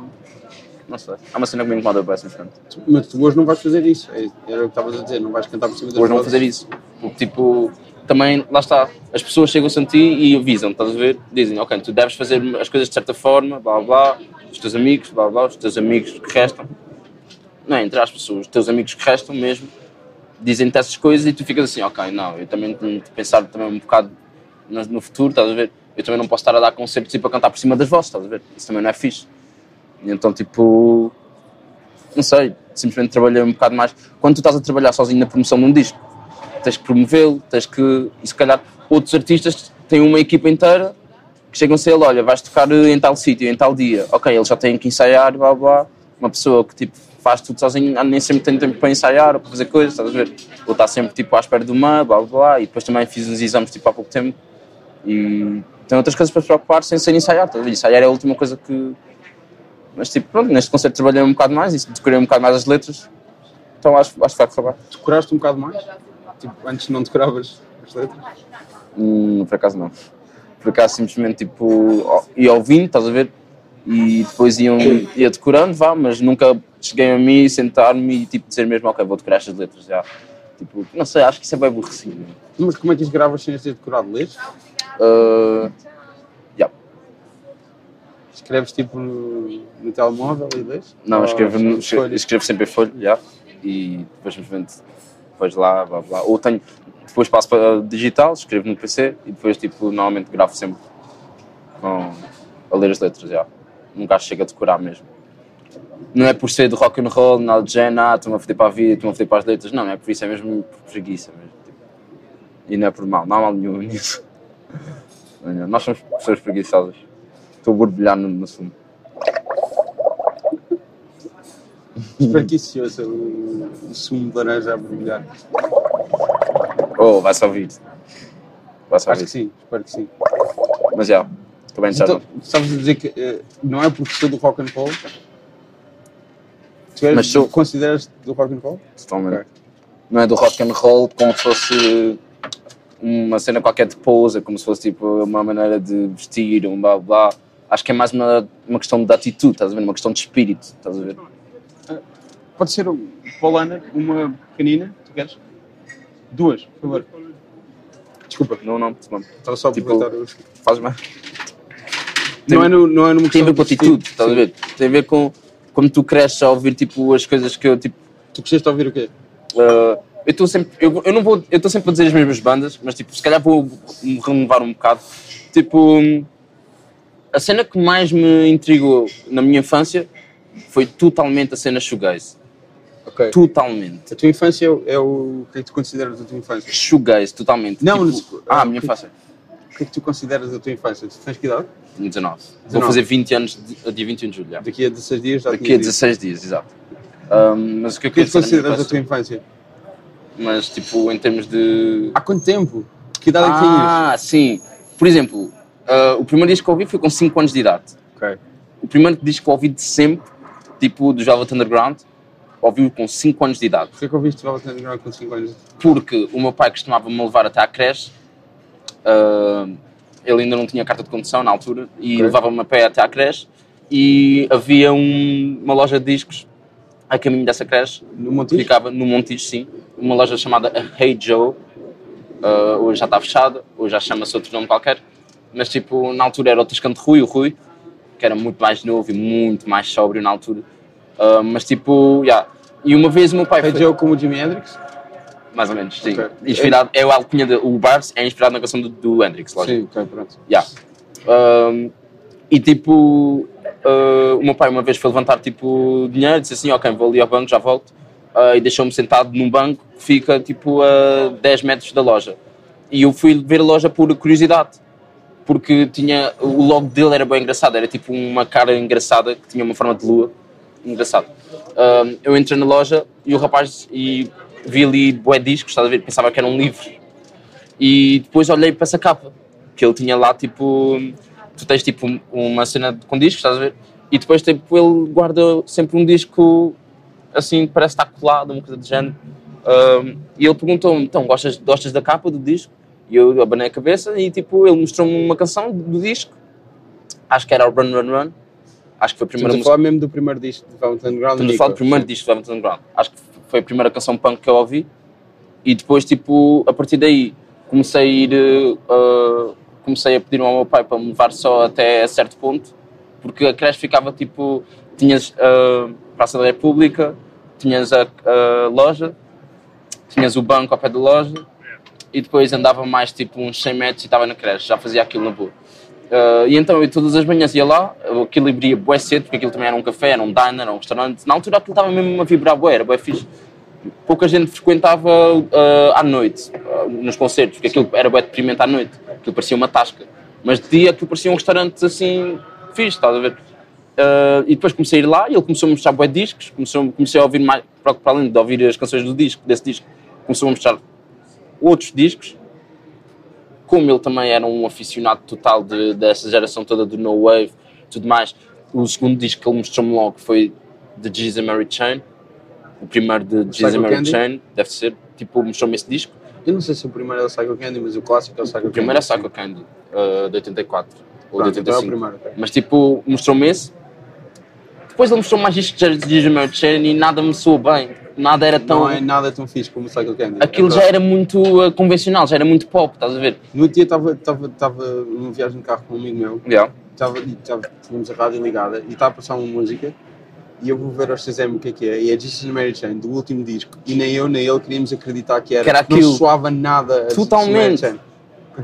Speaker 2: não sei. Há uma cena que me incomoda simplesmente.
Speaker 3: Mas tu hoje não vais fazer isso. É- Era o que estavas a dizer, não vais cantar por cima das
Speaker 2: Hoje não vou fazer isso. Porque, tipo, também, lá está, as pessoas chegam-se a ti e avisam, estás a ver? Dizem, ok, tu deves fazer as coisas de certa forma, blá blá, os teus amigos, blá blá, os teus amigos que restam. Não é, entre as pessoas, os teus amigos que restam mesmo, dizem-te essas coisas e tu ficas assim, ok, não, eu também tenho de pensar também um bocado no, futuro, estás a ver? Eu também não posso estar a dar concertos e para cantar por cima das vozes, estás a ver? Isso também não é fixe. Então, tipo, não sei, simplesmente trabalhei um bocado mais. Quando tu estás a trabalhar sozinho na promoção de um disco, tens que promovê-lo, tens que. E se calhar outros artistas têm uma equipa inteira que chegam-se a ele: olha, vais tocar em tal sítio, em tal dia. Ok, eles já têm que ensaiar, blá blá. Uma pessoa que tipo faz tudo sozinho, nem sempre tem tempo para ensaiar ou para fazer coisas, estás a ver? Ou está sempre tipo à espera de uma, blá blá. E depois também fiz uns exames tipo há pouco tempo e tem outras coisas para se preocupar sem ser ensaiar, ver? Ensaiar é a última coisa que. Mas tipo, pronto, neste concerto trabalhei um bocado mais e decorei um bocado mais as letras, então acho, acho que vai correr bem.
Speaker 3: Decoraste um bocado mais? Tipo, antes não decoravas as letras?
Speaker 2: Hum, por acaso não. Por acaso simplesmente tipo, ia ouvindo, estás a ver? E depois iam, ia decorando, vá, mas nunca cheguei a mim, sentar-me e tipo dizer mesmo, ok, vou decorar estas letras já. Tipo, não sei, acho que isso é bem aborrecido.
Speaker 3: Mas como é que isso gravas sem ter decorado? Lês?
Speaker 2: Uh, yeah.
Speaker 3: Escreves tipo no, no telemóvel e lês?
Speaker 2: Não,
Speaker 3: Ou
Speaker 2: escrevo, no- escrevo sempre em folha, já. E depois simplesmente depois lá, blá blá. Ou tenho, depois passo para digital, escrevo no PC e depois tipo, normalmente gravo sempre com, a ler as letras, já. Nunca chego a decorar mesmo. Não é por ser de rock and roll, nada de género, ah, estou-me a foder para a vida, estou-me a foder para as letras. Não, não é por isso, é mesmo por preguiça mesmo. tipo. E não é por mal, não há mal nenhum nisso. Nós somos pessoas preguiçosas. Estou a borbulhar no, no sumo.
Speaker 3: Espero que isso se ouça o, o sumo de laranja a brilhar.
Speaker 2: Oh, vai-se ouvir. Vai-se
Speaker 3: Acho
Speaker 2: ouvir.
Speaker 3: que sim, espero que sim.
Speaker 2: Mas já, estou bem
Speaker 3: Então, a dizer que eh, não é porque sou do rock and roll? Tu
Speaker 2: Mas sou.
Speaker 3: consideras do rock and roll?
Speaker 2: Totalmente.
Speaker 3: Ok.
Speaker 2: Não é do rock and roll como se fosse uma cena qualquer de pose, como se fosse tipo uma maneira de vestir, um blá blá. Acho que é mais uma, uma questão de atitude, estás a ver? Uma questão de espírito, estás a ver?
Speaker 3: Pode ser um Paulana, uma pequenina, tu queres? Duas, por favor. Desculpa,
Speaker 2: Não, não,
Speaker 3: estava só a
Speaker 2: Tipo. Faz mais.
Speaker 3: Não é, no, não é numa
Speaker 2: Tem a
Speaker 3: questão
Speaker 2: ver com
Speaker 3: de
Speaker 2: atitude, estás a ver? Tem a ver com como tu cresces a ouvir tipo, as coisas que eu tipo.
Speaker 3: Tu cresceste a ouvir o quê?
Speaker 2: Uh, eu estou sempre, eu, eu não vou, eu estou sempre a dizer as mesmas bandas, mas tipo, se calhar vou me renovar um bocado. Tipo, a cena que mais me intrigou na minha infância foi totalmente a cena shoegaze.
Speaker 3: Ok.
Speaker 2: Totalmente.
Speaker 3: A tua infância é o, é o... Que é que tu consideras a tua infância?
Speaker 2: Shoegaze, totalmente.
Speaker 3: Não,
Speaker 2: tipo,
Speaker 3: não-
Speaker 2: ah, a minha infância.
Speaker 3: O que é que tu consideras a tua infância? Tu tens que idade?
Speaker 2: 19. Vou
Speaker 3: 19.
Speaker 2: fazer 20 anos de, dia 21 de julho. já.
Speaker 3: Daqui a 16 dias já
Speaker 2: Daqui a
Speaker 3: tinhas dito.
Speaker 2: 16 dias, exato. Um, mas o que
Speaker 3: O que é que tu
Speaker 2: minha
Speaker 3: consideras a tua infância?
Speaker 2: Mas tipo, em termos de.
Speaker 3: Há quanto tempo? Que idade é que tinhas?
Speaker 2: Ah, sim. Por exemplo, ah, o primeiro disco que eu ouvi foi com 5 anos de idade.
Speaker 3: Ok.
Speaker 2: O primeiro disco que eu ouvi de sempre, tipo do Velvet Underground, ouvi com 5 anos de idade.
Speaker 3: Porquê que ouviste Velvet Underground com 5 anos?
Speaker 2: Porque o meu pai costumava me levar até à creche. Ah, ele ainda não tinha carta de condução na altura e
Speaker 3: Ok.
Speaker 2: levava-me a pé até à creche. E havia um- uma loja de discos a caminho dessa creche
Speaker 3: No Montijo?
Speaker 2: ficava no Montijo, sim. Uma loja chamada Hey Joe. Uh, hoje já está fechada, hoje já chama-se outro nome qualquer. Mas, tipo, na altura era o Tascante Rui, o Rui, que era muito mais novo e muito mais sóbrio na altura. Uh, mas, tipo, yeah. E uma vez o meu pai
Speaker 3: Hey
Speaker 2: foi...
Speaker 3: Joe como o Jimi Hendrix?
Speaker 2: Mais ou menos, sim.
Speaker 3: Ok.
Speaker 2: Inspirado, é o alcunha de, o Bars é inspirado na canção do, do Hendrix, lógico.
Speaker 3: Sim, ok, pronto.
Speaker 2: Yeah. Um, e tipo, uh, o meu pai uma vez foi levantar tipo dinheiro, disse assim, ok, vou ali ao banco, já volto. Uh, e deixou-me sentado num banco que fica tipo a 10 metros da loja. E eu fui ver a loja por curiosidade. Porque tinha, o logo dele era bem engraçado, era tipo uma cara engraçada que tinha uma forma de lua. Engraçado. Um, eu entrei na loja e o rapaz e vi ali bué discos, estás a ver? Pensava que eram livros. E depois olhei para essa capa, que ele tinha lá tipo. Tu tens tipo um- uma cena com discos, estás a ver? E depois tipo, ele guarda sempre um disco assim, parece estar colado, uma coisa do género. Um, e ele perguntou-me: então, gostas, gostas da capa do disco? E eu abanei a cabeça e tipo, ele mostrou-me uma canção do disco, acho que era o Run Run Run. Acho que foi a primeira
Speaker 3: Estamos a
Speaker 2: música.
Speaker 3: falar mesmo do primeiro disco de Velvet Underground.
Speaker 2: Estamos a falar do primeiro disco do Velvet Underground. Acho que foi a primeira canção punk que eu ouvi. E depois, tipo, a partir daí, comecei a ir. uh, comecei a pedir ao meu pai para me levar só até certo ponto. Porque a creche ficava tipo. Tinhas a Praça da República, tinhas a, a loja, tinhas o banco ao pé da loja. E depois andava mais tipo uns 100 metros e estava na creche. Já fazia aquilo na boa. Uh, e então eu todas as manhãs ia lá, aquilo abria bué cedo, porque aquilo também era um café, era um diner, era um restaurante. Na altura aquilo estava mesmo a vibrar bué, era bué fixe. Pouca gente frequentava uh, à noite, uh, nos concertos, porque aquilo era bué deprimente à noite. Aquilo parecia uma tasca. Mas de dia aquilo parecia um restaurante assim, fixe, estás a ver? E depois comecei a ir lá e ele começou a mostrar bué discos, começou, comecei a ouvir mais, para para além de ouvir as canções do disco, desse disco, começou a mostrar outros discos como ele também era um aficionado total de, dessa geração toda do No Wave tudo mais, o segundo disco que ele mostrou-me logo foi The Jesus Mary Chain, o primeiro de Jesus Mary
Speaker 3: Candy?
Speaker 2: Chain, deve ser, tipo, mostrou-me esse disco.
Speaker 3: Eu não sei se o primeiro é o Psycho Candy, mas o clássico é o Psycho Candy.
Speaker 2: O primeiro é Psycho Candy, uh, de 84 ou de
Speaker 3: Pronto, então é
Speaker 2: 85.
Speaker 3: primeiro.
Speaker 2: Mas tipo, mostrou-me esse. Depois ele mostrou mais discos de Jesus Mary Chain e nada me soou bem, nada era tão.
Speaker 3: Não é nada tão fixe como o Psycho Candy.
Speaker 2: Aquilo
Speaker 3: é
Speaker 2: já era muito uh, convencional, já era muito pop, estás a ver?
Speaker 3: No dia estava estava numa viagem de carro com um amigo meu,
Speaker 2: Yeah.
Speaker 3: tínhamos a rádio ligada e estava a passar uma música e eu vou ver ao XM o que é que é, e é Jesus and Mary Chain, do último disco, e nem eu nem ele queríamos acreditar que era,
Speaker 2: Que era aquilo.
Speaker 3: não soava nada
Speaker 2: Totalmente.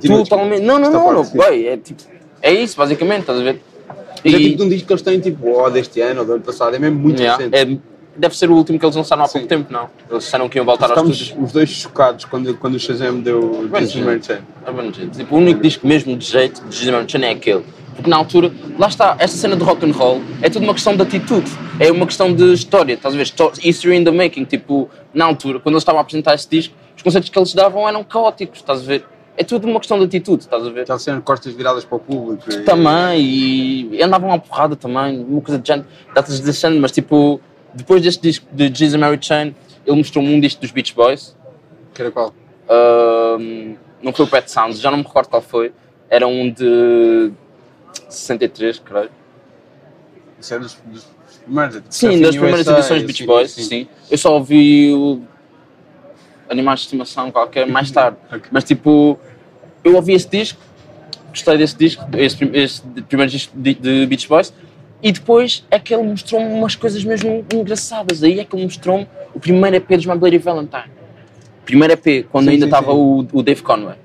Speaker 2: Totalmente. Não, não, não, não. Bem, é tipo. É isso, basicamente, estás a ver?
Speaker 3: Mas é
Speaker 2: E-
Speaker 3: tipo de um disco que eles têm tipo, oh, deste ano ou do ano passado, é mesmo muito
Speaker 2: Yeah,
Speaker 3: recente.
Speaker 2: é- deve ser o último que eles lançaram há
Speaker 3: Sim.
Speaker 2: pouco tempo, não? Eles disseram que iam voltar aos
Speaker 3: Ficámos
Speaker 2: estúdios.
Speaker 3: os dois chocados quando, quando o Shazam deu
Speaker 2: Bem,
Speaker 3: Jesus and Mary Chain.
Speaker 2: Jeito. Tipo, o único disco mesmo de jeito de Jesus Chain é aquele. Porque na altura, lá está, esta cena de rock and roll é tudo uma questão de atitude, é uma questão de história, estás a ver? Sto- History in the making, tipo, na altura, quando eles estavam a apresentar esse disco, os conceitos que eles davam eram caóticos, estás a ver? É tudo uma questão de atitude, estás a ver?
Speaker 3: Aquela cena de costas viradas para o público. e-
Speaker 2: Também, e andavam à porrada também, uma coisa de género, datas desse género, mas tipo, depois deste disco de Jesus Mary Chain, ele mostrou-me um disco dos Beach Boys,
Speaker 3: Que era qual?
Speaker 2: Ahm, não foi o Pet Sounds, já não me recordo qual foi, era um de 63, creio.
Speaker 3: Isso é dos, dos Mas,
Speaker 2: Sim, das primeiras
Speaker 3: USA,
Speaker 2: edições de Beach Boys,
Speaker 3: sim.
Speaker 2: sim. Eu só ouvi o Animais de Estimação qualquer mais tarde.
Speaker 3: Ok.
Speaker 2: Mas tipo, eu ouvi esse disco, gostei desse disco, esse, esse primeiro disco de, de Beach Boys, e depois é que ele mostrou-me umas coisas mesmo engraçadas. Aí é que ele mostrou-me o primeiro EP dos My Bloody Valentine. Primeiro EP, quando
Speaker 3: Sim,
Speaker 2: ainda estava o, o Dave Conway.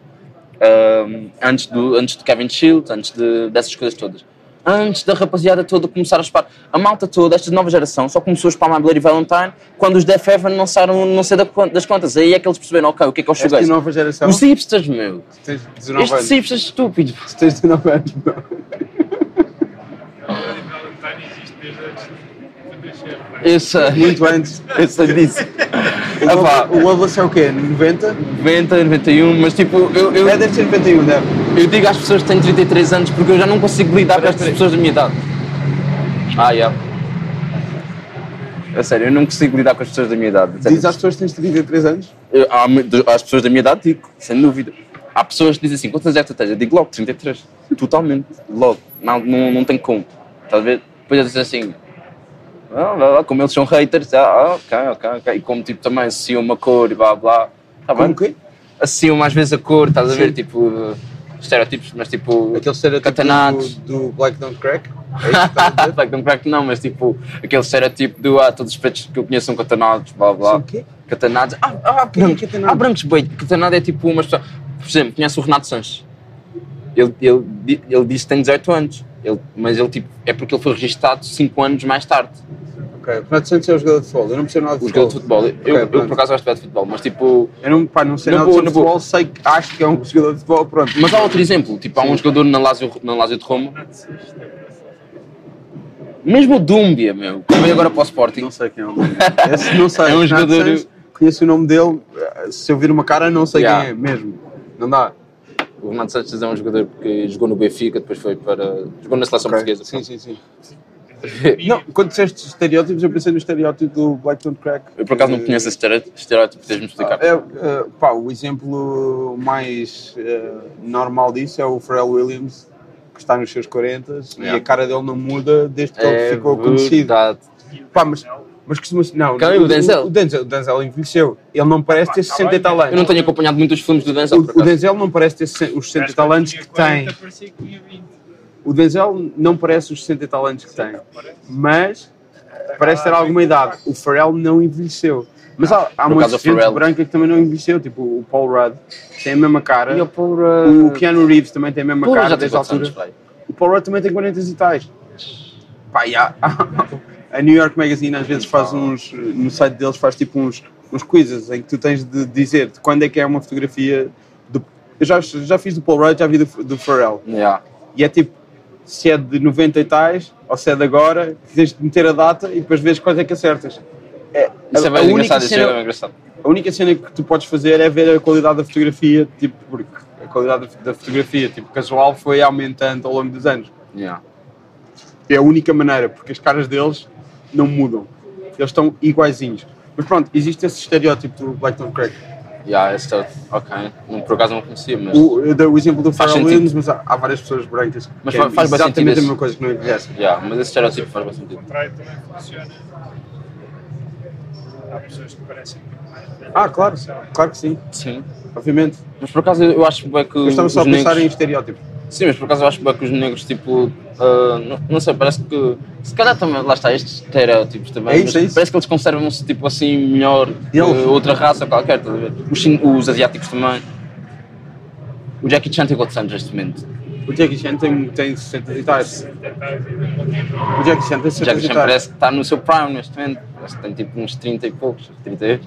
Speaker 2: Um, antes, do, antes de Kevin Shields, antes de, dessas coisas todas. Antes da rapaziada toda começar a espar. A malta toda, esta nova geração, só começou a espar My Bloody Valentine quando os Def lançaram não sei da quan- das contas. Aí é que eles perceberam, ok, o que é que
Speaker 3: Esta
Speaker 2: shoegaze?
Speaker 3: nova geração.
Speaker 2: Os hipsters, meu.
Speaker 3: Tu tens 19
Speaker 2: Estes
Speaker 3: anos.
Speaker 2: hipsters estúpidos.
Speaker 3: Tu tens 19 anos. não.
Speaker 4: Bloody Valentine existe desde antes de nascer. não é?
Speaker 2: Eu sei.
Speaker 3: Muito antes.
Speaker 2: Eu sei disso.
Speaker 3: O
Speaker 2: Ah,
Speaker 3: O Loveless é o quê? 90?
Speaker 2: 90, 91, mas tipo, eu, eu,
Speaker 3: É, deve ser 91, deve.
Speaker 2: eu digo às pessoas que têm 33 anos porque eu já não consigo lidar com estas pessoas da minha idade. Ah, yeah. A sério, eu não consigo lidar com as pessoas da minha idade.
Speaker 3: Diz às pessoas que tens 33 anos?
Speaker 2: Eu- há às pessoas da minha idade digo, sem dúvida. Há pessoas que dizem assim, quantos anos é que tu tens? Eu digo logo, 33. Totalmente, logo. Não, não, não tem como. Estás a ver? Depois eu dizem assim, ah, blá, blá, como eles são haters, ah, ok, ok, ok. E como tipo também associam uma cor e blá blá. Tá bem?
Speaker 3: Como que?
Speaker 2: Associam mais vezes a cor, estás a ver? Tipo, estereótipos, mas tipo.
Speaker 3: Aquele estereotipo
Speaker 2: Catanados.
Speaker 3: do, do Black Don't Crack? É?
Speaker 2: Black don't crack não, mas tipo, aquele estereótipo do ah, todos os pretos que eu conheço são catanados, blá blá.
Speaker 3: São o quê?
Speaker 2: Catanados. Ah, ah,
Speaker 3: Quem é
Speaker 2: branco.
Speaker 3: catanado?
Speaker 2: Ah, brancos boi. Catanado é tipo uma pessoa. Por exemplo, conhece o Renato Sanches. Ele, ele, ele disse que tem 18 anos. Ele, mas ele tipo, é porque ele foi registado 5 anos mais tarde.
Speaker 3: Ok. Renato Santos é o jogador de futebol. Eu não percebo nada de
Speaker 2: O jogador
Speaker 3: futebol.
Speaker 2: de futebol. Eu, eu,
Speaker 3: pronto.
Speaker 2: por acaso gosto de ver de futebol, mas tipo.
Speaker 3: Eu não, pá, não sei
Speaker 2: Na
Speaker 3: nada
Speaker 2: na boa.
Speaker 3: futebol, sei que acho que é um jogador de futebol, pronto.
Speaker 2: Mas há outro exemplo, tipo, há um jogador na Lazio, na Lazio de Roma. Mesmo o Dúmbia, meu, que veio agora para o Sporting.
Speaker 3: Não sei quem é o. Esse não sei.
Speaker 2: É um jogador-
Speaker 3: Santos, conheço o nome dele, se eu vir uma cara não sei
Speaker 2: Yeah.
Speaker 3: quem é mesmo. Não dá.
Speaker 2: O Renato Sanches é um jogador que jogou no Benfica, depois foi para. jogou na seleção
Speaker 3: Ok.
Speaker 2: portuguesa.
Speaker 3: Sim, sim, sim. Não, quando disseste estereótipos, eu pensei no estereótipo do Black Don't Crack.
Speaker 2: Eu por acaso não conheço esse estereótipo, tens-me explicar.
Speaker 3: É, é, pá, o exemplo mais é, normal disso é o Pharrell Williams, que está nos seus 40 e
Speaker 2: Yeah.
Speaker 3: a cara dele não muda desde que
Speaker 2: É
Speaker 3: ele ficou conhecido.
Speaker 2: verdade.
Speaker 3: Pá, mas, mas costuma-se. Não,
Speaker 2: Quem? O Denzel?
Speaker 3: O, Denzel? o Denzel envelheceu. Ele não parece ter 60 e tal
Speaker 2: Eu não
Speaker 3: anos.
Speaker 2: tenho acompanhado muito os filmes do Denzel, por
Speaker 3: O, o. Denzel não parece ter os 60 e tal anos que tem.
Speaker 4: Parecia que tinha 20.
Speaker 3: O Denzel não parece os 60 e tal anos que tem. Mas parece ter alguma idade. O Pharrell não envelheceu. Mas há, há muita
Speaker 2: o
Speaker 3: gente
Speaker 2: Pharrell-
Speaker 3: branca que também não envelheceu. Tipo o Paul Rudd tem a mesma cara.
Speaker 2: E o Paul
Speaker 3: O Keanu Reeves também tem a mesma
Speaker 2: Paul
Speaker 3: cara desde a
Speaker 2: anos,
Speaker 3: altura. O Paul Rudd também tem 40 e tais. Pá, há- a New York Magazine às vezes faz uns, no site deles faz tipo uns, uns quizzes em que tu tens de dizer de quando é que é uma fotografia do, eu já, já fiz do Paul Rudd, já vi do, do Pharrell
Speaker 2: Yeah.
Speaker 3: e é tipo se é de 90 e tais ou se é de agora, tens de meter a data e depois vês quais é que acertas. É,
Speaker 2: Isso é
Speaker 3: a,
Speaker 2: bem
Speaker 3: a única
Speaker 2: engraçado, isso
Speaker 3: cena,
Speaker 2: é bem engraçado.
Speaker 3: a única cena que tu podes fazer é ver a qualidade da fotografia, tipo, porque a qualidade da fotografia, tipo, casual foi aumentando ao longo dos anos.
Speaker 2: Yeah.
Speaker 3: É a única maneira, porque as caras deles não mudam. Eles estão iguaizinhos. Mas pronto, existe esse estereótipo do Black Don't Crack.
Speaker 2: Yeah, esse é- ok. Não, por acaso não conhecia, mas.
Speaker 3: O, eu dei o exemplo do Pharrell
Speaker 2: sentido.
Speaker 3: Williams, mas há, há várias pessoas brancas que
Speaker 2: Mas
Speaker 3: querem
Speaker 2: faz bastante
Speaker 3: exatamente a
Speaker 2: sentido
Speaker 3: mesma coisa que não.
Speaker 2: Yeah, mas esse estereótipo faz bastante
Speaker 4: O
Speaker 2: sentido.
Speaker 4: contrário também funciona. Há pessoas que parecem.
Speaker 3: Ah, claro, claro que sim,
Speaker 2: Sim.
Speaker 3: obviamente.
Speaker 2: Mas por acaso eu acho bem que.
Speaker 3: Eu estava só a pensar
Speaker 2: negros-
Speaker 3: em estereótipos.
Speaker 2: Sim, mas por acaso eu acho bem que os negros, tipo. ah, não, não sei, parece que. Se calhar também. Lá está, estes estereótipos também.
Speaker 3: É isso, é isso.
Speaker 2: Parece que eles conservam-se, tipo assim, melhor que
Speaker 3: Eles.
Speaker 2: outra raça qualquer, estás a ver? Os, os asiáticos também. O Jackie Chan tem quantos anos neste momento?
Speaker 3: O Jackie Chan tem, tem 60 e tais. O Jackie Chan tem
Speaker 2: O
Speaker 3: 60
Speaker 2: Jackie
Speaker 3: e
Speaker 2: Chan
Speaker 3: tais.
Speaker 2: parece que está no seu prime neste momento. Parece que tem tipo uns 30 e poucos, 38.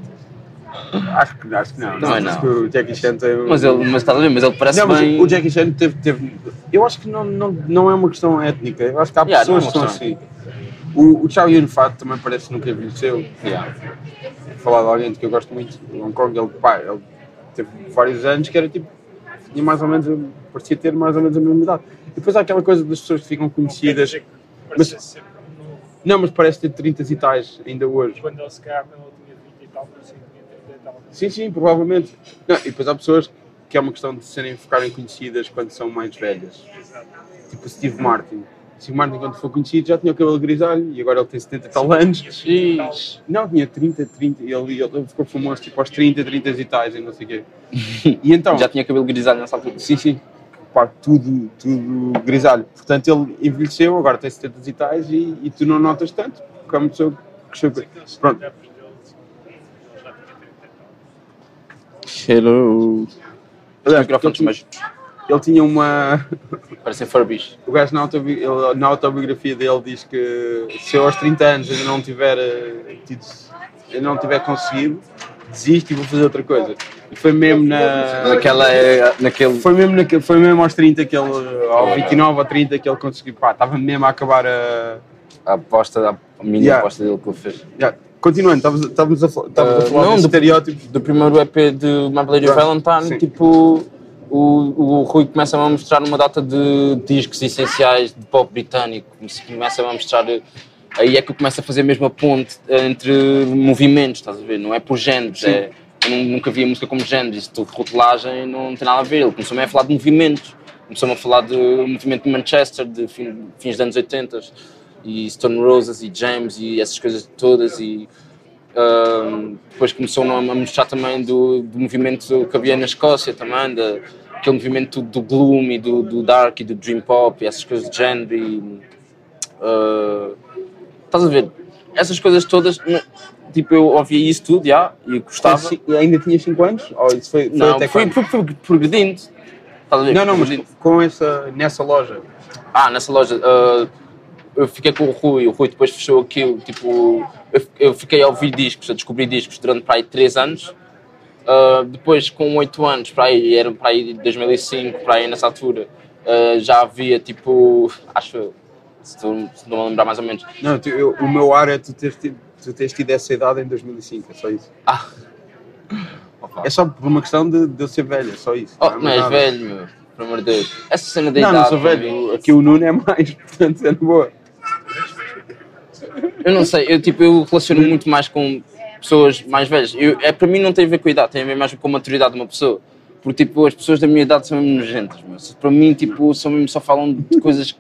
Speaker 3: Acho que, acho que não.
Speaker 2: Não é
Speaker 3: Acho
Speaker 2: não.
Speaker 3: que o Jackie Chan tem.
Speaker 2: Mas ele, mas a ver, mas ele parece
Speaker 3: não, mas
Speaker 2: bem.
Speaker 3: o Jackie Chan teve, teve. Eu acho que não, não, não é uma questão étnica. Eu acho que há
Speaker 2: Yeah, é
Speaker 3: pessoas que são assim. O, o Chow Yun Fat também parece que nunca envelheceu.
Speaker 2: Yeah.
Speaker 3: Falar de alguém que eu gosto muito, o Hong Kong, ele, pá, ele teve vários anos que era tipo, tinha mais ou menos, parecia ter mais ou menos a mesma idade. E depois há aquela coisa das pessoas que ficam conhecidas,
Speaker 4: sempre novo.
Speaker 3: não, mas parece ter 30 e tais ainda hoje.
Speaker 4: Quando ele se calhar quando ele tinha 20 e tal, parecia que tinha 30 e tal.
Speaker 3: Sim, sim, provavelmente. Não, e depois há pessoas que é uma questão de serem, ficarem conhecidas quando são mais velhas.
Speaker 4: Exato.
Speaker 3: Tipo o Steve Martin. Steve Martin, quando foi conhecido, já tinha o cabelo grisalho e agora ele tem 70 e tal anos.
Speaker 2: Ixi.
Speaker 3: Não, tinha 30, 30. Ele, ele ficou famoso tipo aos 30, 30 e tais e não sei o quê. E então,
Speaker 2: Já tinha cabelo grisalho nessa altura.
Speaker 3: sim, sim. Pá, tudo, tudo grisalho. Portanto, ele envelheceu, agora tem 70 e tais e, e tu não notas tanto, porque é uma pessoa que cresceu. Pronto.
Speaker 2: Hello.
Speaker 3: Aliás,
Speaker 2: Microfones,
Speaker 3: ele, tinha uma.
Speaker 2: parecem Furbies.
Speaker 3: O gajo na, autobi- ele- na autobiografia dele diz que se eu aos 30 anos ainda não tiver eh, tido, ainda não tiver conseguido, desisto e vou fazer outra coisa. E foi mesmo na.
Speaker 2: Naquela, é, naquele...
Speaker 3: Foi mesmo, naquele, foi mesmo aos 30 que ele, ao 29 ou 30 que ele conseguiu, pá, estava mesmo a acabar a.
Speaker 2: A aposta, a mini
Speaker 3: Yeah.
Speaker 2: aposta dele que ele fez.
Speaker 3: Já, Continuando, estávamos a, estávamos a
Speaker 2: Uh,
Speaker 3: falar
Speaker 2: não, do-
Speaker 3: estereótipos.
Speaker 2: Do primeiro EP de My
Speaker 3: Right.
Speaker 2: Valentine,
Speaker 3: Sim.
Speaker 2: tipo, o, o Rui começa a mostrar uma data de discos essenciais de pop britânico, começa a mostrar. Aí é que eu começo a fazer mesmo a ponte entre movimentos, estás a ver? Não é por géneros, é, eu nu- nunca via música como géneros, isso de rotulagem não tem nada a ver. Ele começou-me a falar de movimentos, começou-me a falar do movimento de Manchester, de fim- fins dos anos 80 e Stone Roses e James e essas coisas todas e depois começou a mostrar também do, do movimento que havia na Escócia também, da, aquele movimento do gloom e do, do dark e do dream pop e essas coisas de género e uh, estás a ver, essas coisas todas tipo eu ouvia isso tudo já, e gostava
Speaker 3: E ainda tinhas 5 anos? Ou isso foi, foi
Speaker 2: não,
Speaker 3: até
Speaker 2: fui, fui, fui progredindo estás a ver?
Speaker 3: Não, não, mas com essa, nessa loja.
Speaker 2: Ah, nessa loja. ah, eu fiquei com o Rui, o Rui depois fechou aquilo. Tipo, eu, eu fiquei a ouvir discos, a descobrir discos durante para aí 3 anos. Ah, depois, com 8 anos, para aí, era para aí 2005, para aí nessa altura, ah, já havia tipo. Acho eu, se tu- se não me lembrar mais ou menos.
Speaker 3: Não, tu- eu- o meu ar é tu teres, tido, tu teres tido essa idade em 2005, é só isso.
Speaker 2: Opa.
Speaker 3: É só por uma questão de, de eu ser velho, é só isso.
Speaker 2: Oh,
Speaker 3: é
Speaker 2: não és
Speaker 3: nada.
Speaker 2: velho, meu. Pelo amor de Deus. Essa cena da
Speaker 3: Não,
Speaker 2: idade.
Speaker 3: não sou
Speaker 2: para
Speaker 3: velho. Aqui o Nuno é mais, portanto é de boa.
Speaker 2: Eu não sei, eu, tipo, eu relaciono muito mais com pessoas mais velhas. Eu, é, para mim não tem a ver com a idade, tem a ver mais com a maturidade de uma pessoa. Porque tipo, as pessoas da minha idade são mesmo nojentas, meu. Para mim, tipo, são mesmo, só falam de coisas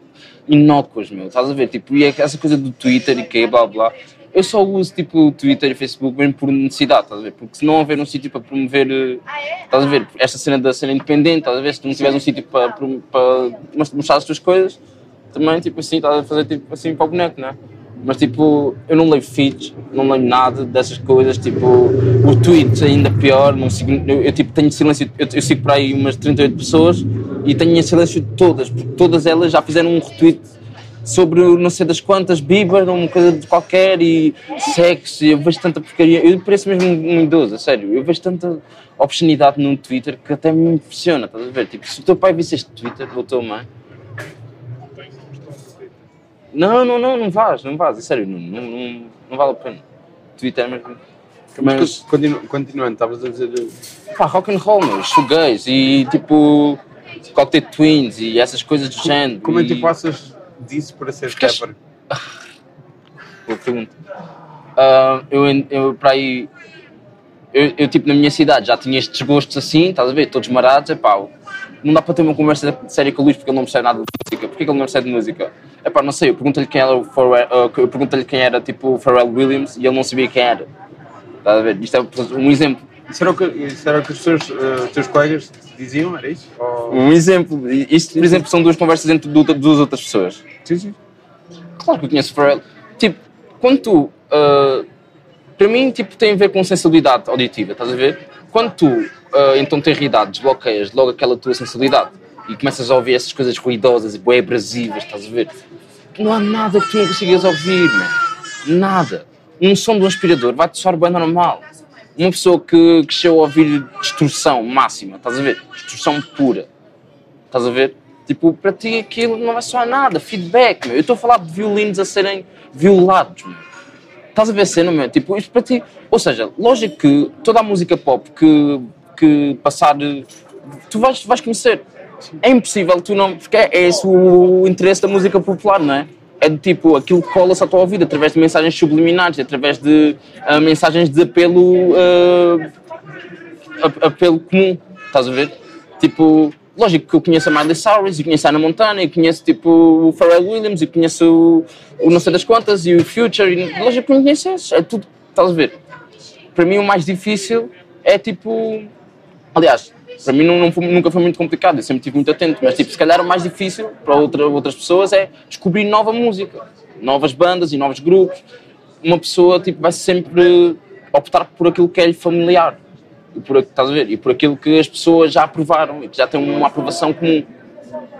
Speaker 2: inócuas, meu. Estás a ver? Tipo, e é essa coisa do Twitter e que blá blá. Eu só uso tipo o Twitter e Facebook mesmo por necessidade, estás a ver? Porque se não houver um sítio para promover, estás a ver? Esta cena da cena independente, estás a ver? Se tu não tiveres um sítio para, para mostrar as tuas coisas, também, tipo assim, estás a fazer tipo assim para o boneco, não é? Mas tipo, eu não leio feeds, não leio nada dessas coisas, tipo, o tweet ainda pior, não sigo, eu, eu, tipo tenho silêncio, eu, eu sigo por aí umas 38 pessoas e tenho em silêncio de todas, porque todas elas já fizeram um retweet sobre não sei das quantas, Bieber, uma coisa de qualquer e sexo, e eu vejo tanta porcaria, eu pareço mesmo um idoso, sério, eu vejo tanta obscenidade no Twitter que até me impressiona, estás a ver? Tipo, se o teu pai visse este Twitter, ou a tua mãe, não, não, não, não vais, não vais, a sério, não, não, não, não vale a pena. Twitter é mesmo.
Speaker 3: Mas,
Speaker 2: Mas,
Speaker 3: continu, continuando, estavas a dizer.
Speaker 2: pá, rock and roll, meu, shoegaze e tipo. Cocktail Twins e essas coisas do género.
Speaker 3: Como é que tu passas disso para ser
Speaker 2: Porque-
Speaker 3: rapper?
Speaker 2: Boa pergunta. Ah, eu, eu, para aí, eu, eu, tipo, na minha cidade já tinha estes gostos assim, estás a ver? Todos marados, é pá, não dá para ter uma conversa séria com o Luís porque ele não percebe nada de música. Porquê que ele não percebe de música? É pá, não sei, eu pergunto-lhe quem era o Pharrell, ah, eu pergunto-lhe quem era tipo o Pharrell Williams e ele não sabia quem era. Estás a ver? Isto é um exemplo.
Speaker 3: Isso era o que, isso era o que os teus, eh, teus colegas diziam, era isso? Ou...
Speaker 2: Um exemplo. Isto, por exemplo, são duas conversas entre du- duas outras pessoas.
Speaker 3: Sim, sim.
Speaker 2: Claro que eu conheço o Pharrell. Tipo, quando tu. ah, para mim, tipo, tem a ver com sensibilidade auditiva, estás a ver? Quando tu, ah, então, tem idade, desbloqueias logo aquela tua sensibilidade e começas a ouvir essas coisas ruidosas e bem abrasivas, estás a ver? Não há nada que tu não consigas ouvir, man. Nada. Um som de um aspirador vai-te soar bem normal. Uma pessoa que cresceu a ouvir distorção máxima, estás a ver? Distorção pura. Estás a ver? Tipo, para ti aquilo não vai soar nada, feedback, meu. Eu estou a falar de violinos a serem violados, meu. Estás a ver a cena, meu? Tipo, isto para ti. Ou seja, lógico que toda a música pop que, que passar. Tu vais, vais conhecer. É impossível tu não. Porque é, é esse o interesse da música popular, não é? É de tipo, aquilo que cola-se à tua ouvido através de mensagens subliminares, através de ah, mensagens de apelo. a- apelo comum, estás a ver? Tipo, lógico que eu conheço a Miley Cyrus, e conheço a Ana Montana, e conheço tipo o Pharrell Williams, e conheço o, o não sei das quantas, e o Future, e lógico que não conheço esses, é tudo, estás a ver? Para mim o mais difícil é tipo, aliás, para mim não, não foi- nunca foi muito complicado, eu sempre estive muito atento, mas tipo, se calhar o mais difícil para outra, outras pessoas é descobrir nova música, novas bandas e novos grupos. Uma pessoa tipo, vai sempre optar por aquilo que é familiar, e por, estás a ver? E por aquilo que as pessoas já aprovaram e que já têm uma aprovação comum.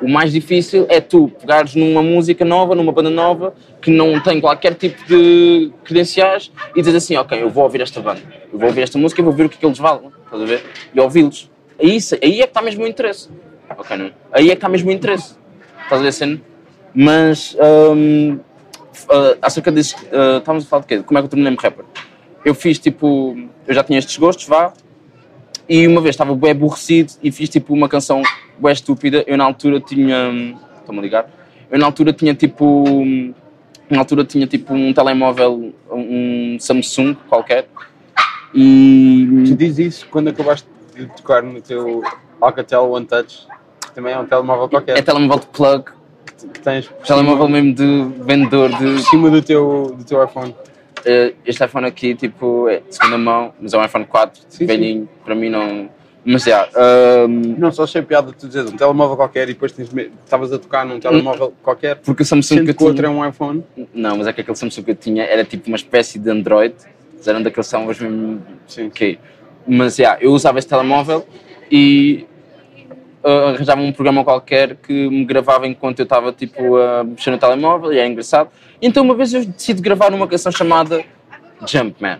Speaker 2: O mais difícil é tu pegares numa música nova, numa banda nova, que não tem qualquer tipo de credenciais e dizer assim, ok, eu vou ouvir esta banda, eu vou ouvir esta música e vou ver o que é que eles valem, estás a ver? E ouvi-los. Aí, isso- aí é que está mesmo o interesse. Ok, não? Aí é que está mesmo o interesse. Estás a ver cena? Mas, hum, ah, acerca disso, ah, estávamos a falar de quê? Como é que eu tornei-me rapper? Eu fiz tipo, eu já tinha estes gostos, vá, e uma vez estava bem aborrecido e fiz tipo uma canção bem estúpida. Eu na altura tinha. Estou-me a ligar? Eu na altura tinha tipo. Na altura tinha tipo um telemóvel, um Samsung qualquer. E.
Speaker 3: Tu dizes isso quando acabaste de tocar no teu Alcatel One Touch, que também é um telemóvel qualquer,
Speaker 2: É telemóvel de plug,
Speaker 3: que tens
Speaker 2: telemóvel mesmo de vendedor de.
Speaker 3: por cima do teu, do teu iPhone.
Speaker 2: Eh, este iPhone aqui, tipo, é de segunda mão, mas é um iPhone 4,
Speaker 3: Sim,
Speaker 2: velhinho, para mim não. Mas já. hum,
Speaker 3: Não, só achei piada de tu dizeres um telemóvel qualquer e depois estavas a tocar num telemóvel qualquer,
Speaker 2: porque o Samsung que eu
Speaker 3: o outro
Speaker 2: tinha.
Speaker 3: é um iPhone.
Speaker 2: Não, mas é que aquele Samsung que eu tinha era tipo uma espécie de Android, eram daqueles telemóveis mesmo.
Speaker 3: Sim.
Speaker 2: Ok. Mas já, eu usava esse telemóvel e arranjava um programa qualquer que me gravava enquanto eu estava tipo a mexer no telemóvel e era engraçado. Então uma vez eu decidi gravar uma canção chamada Jumpman.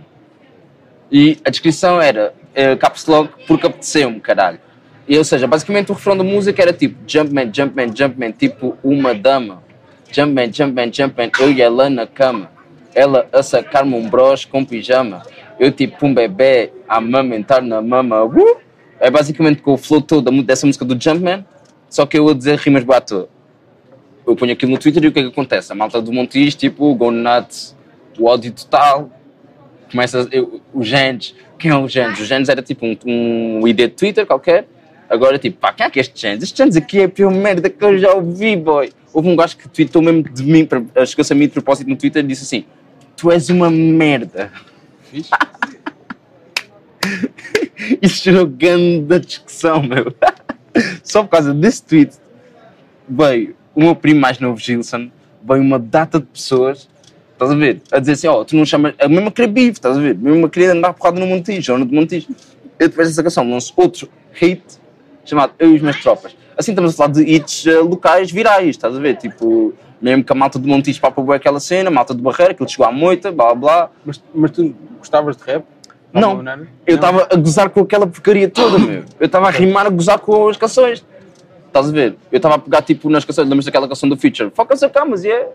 Speaker 2: E a descrição era uh, caps lock porque apeteceu-me, caralho. E, ou seja, basicamente o refrão da música era tipo Jumpman, Jumpman, Jumpman, tipo uma dama. Jumpman, Jumpman, Jumpman, eu e ela na cama. Ela a sacar-me um bros com pijama. Eu tipo um bebê a amamentar na mama. Uh! É basicamente com o flow todo dessa música do Jumpman, só que eu a dizer rimas boa à toa. Eu ponho aquilo no Twitter e o que é que acontece? A malta do Montijo, tipo, go nuts, o ódio total, começa eu, o Gens, quem é o Gens? O Gens era tipo um, um ID de Twitter qualquer, agora tipo, pá, quem é que é este Gens? Este Gens aqui é a pior merda que eu já ouvi, boy. Houve um gajo que tweetou mesmo de mim, chegou-se a mim de propósito no Twitter e disse assim, tu és uma merda.
Speaker 3: Fixe.
Speaker 2: Isso gerou grande discussão, meu. Só por causa desse tweet, veio o meu primo mais novo, Gilson, veio uma data de pessoas, estás a ver? A dizer assim, ó, tu não chamas. A mesma querer bife, estás a ver? A mesma querer andar porrada no Montijo, ou no Montijo. Eu depois dessa canção lanço outro hit chamado Eu e as minhas tropas. Assim estamos a falar de hits eh, locais virais, estás a ver? Tipo, mesmo que a malta de Montijo papa bué aquela cena, a malta de Barreira, que ele chegou à moita, blá blá.
Speaker 3: Mas, mas tu gostavas de rap?
Speaker 2: Não. Eu estava a gozar com aquela porcaria toda, meu. Eu estava a rimar a gozar com as canções. Estás a ver? Eu estava a pegar tipo nas canções, lembras daquela canção do Feature? Foca-se a camas, e é.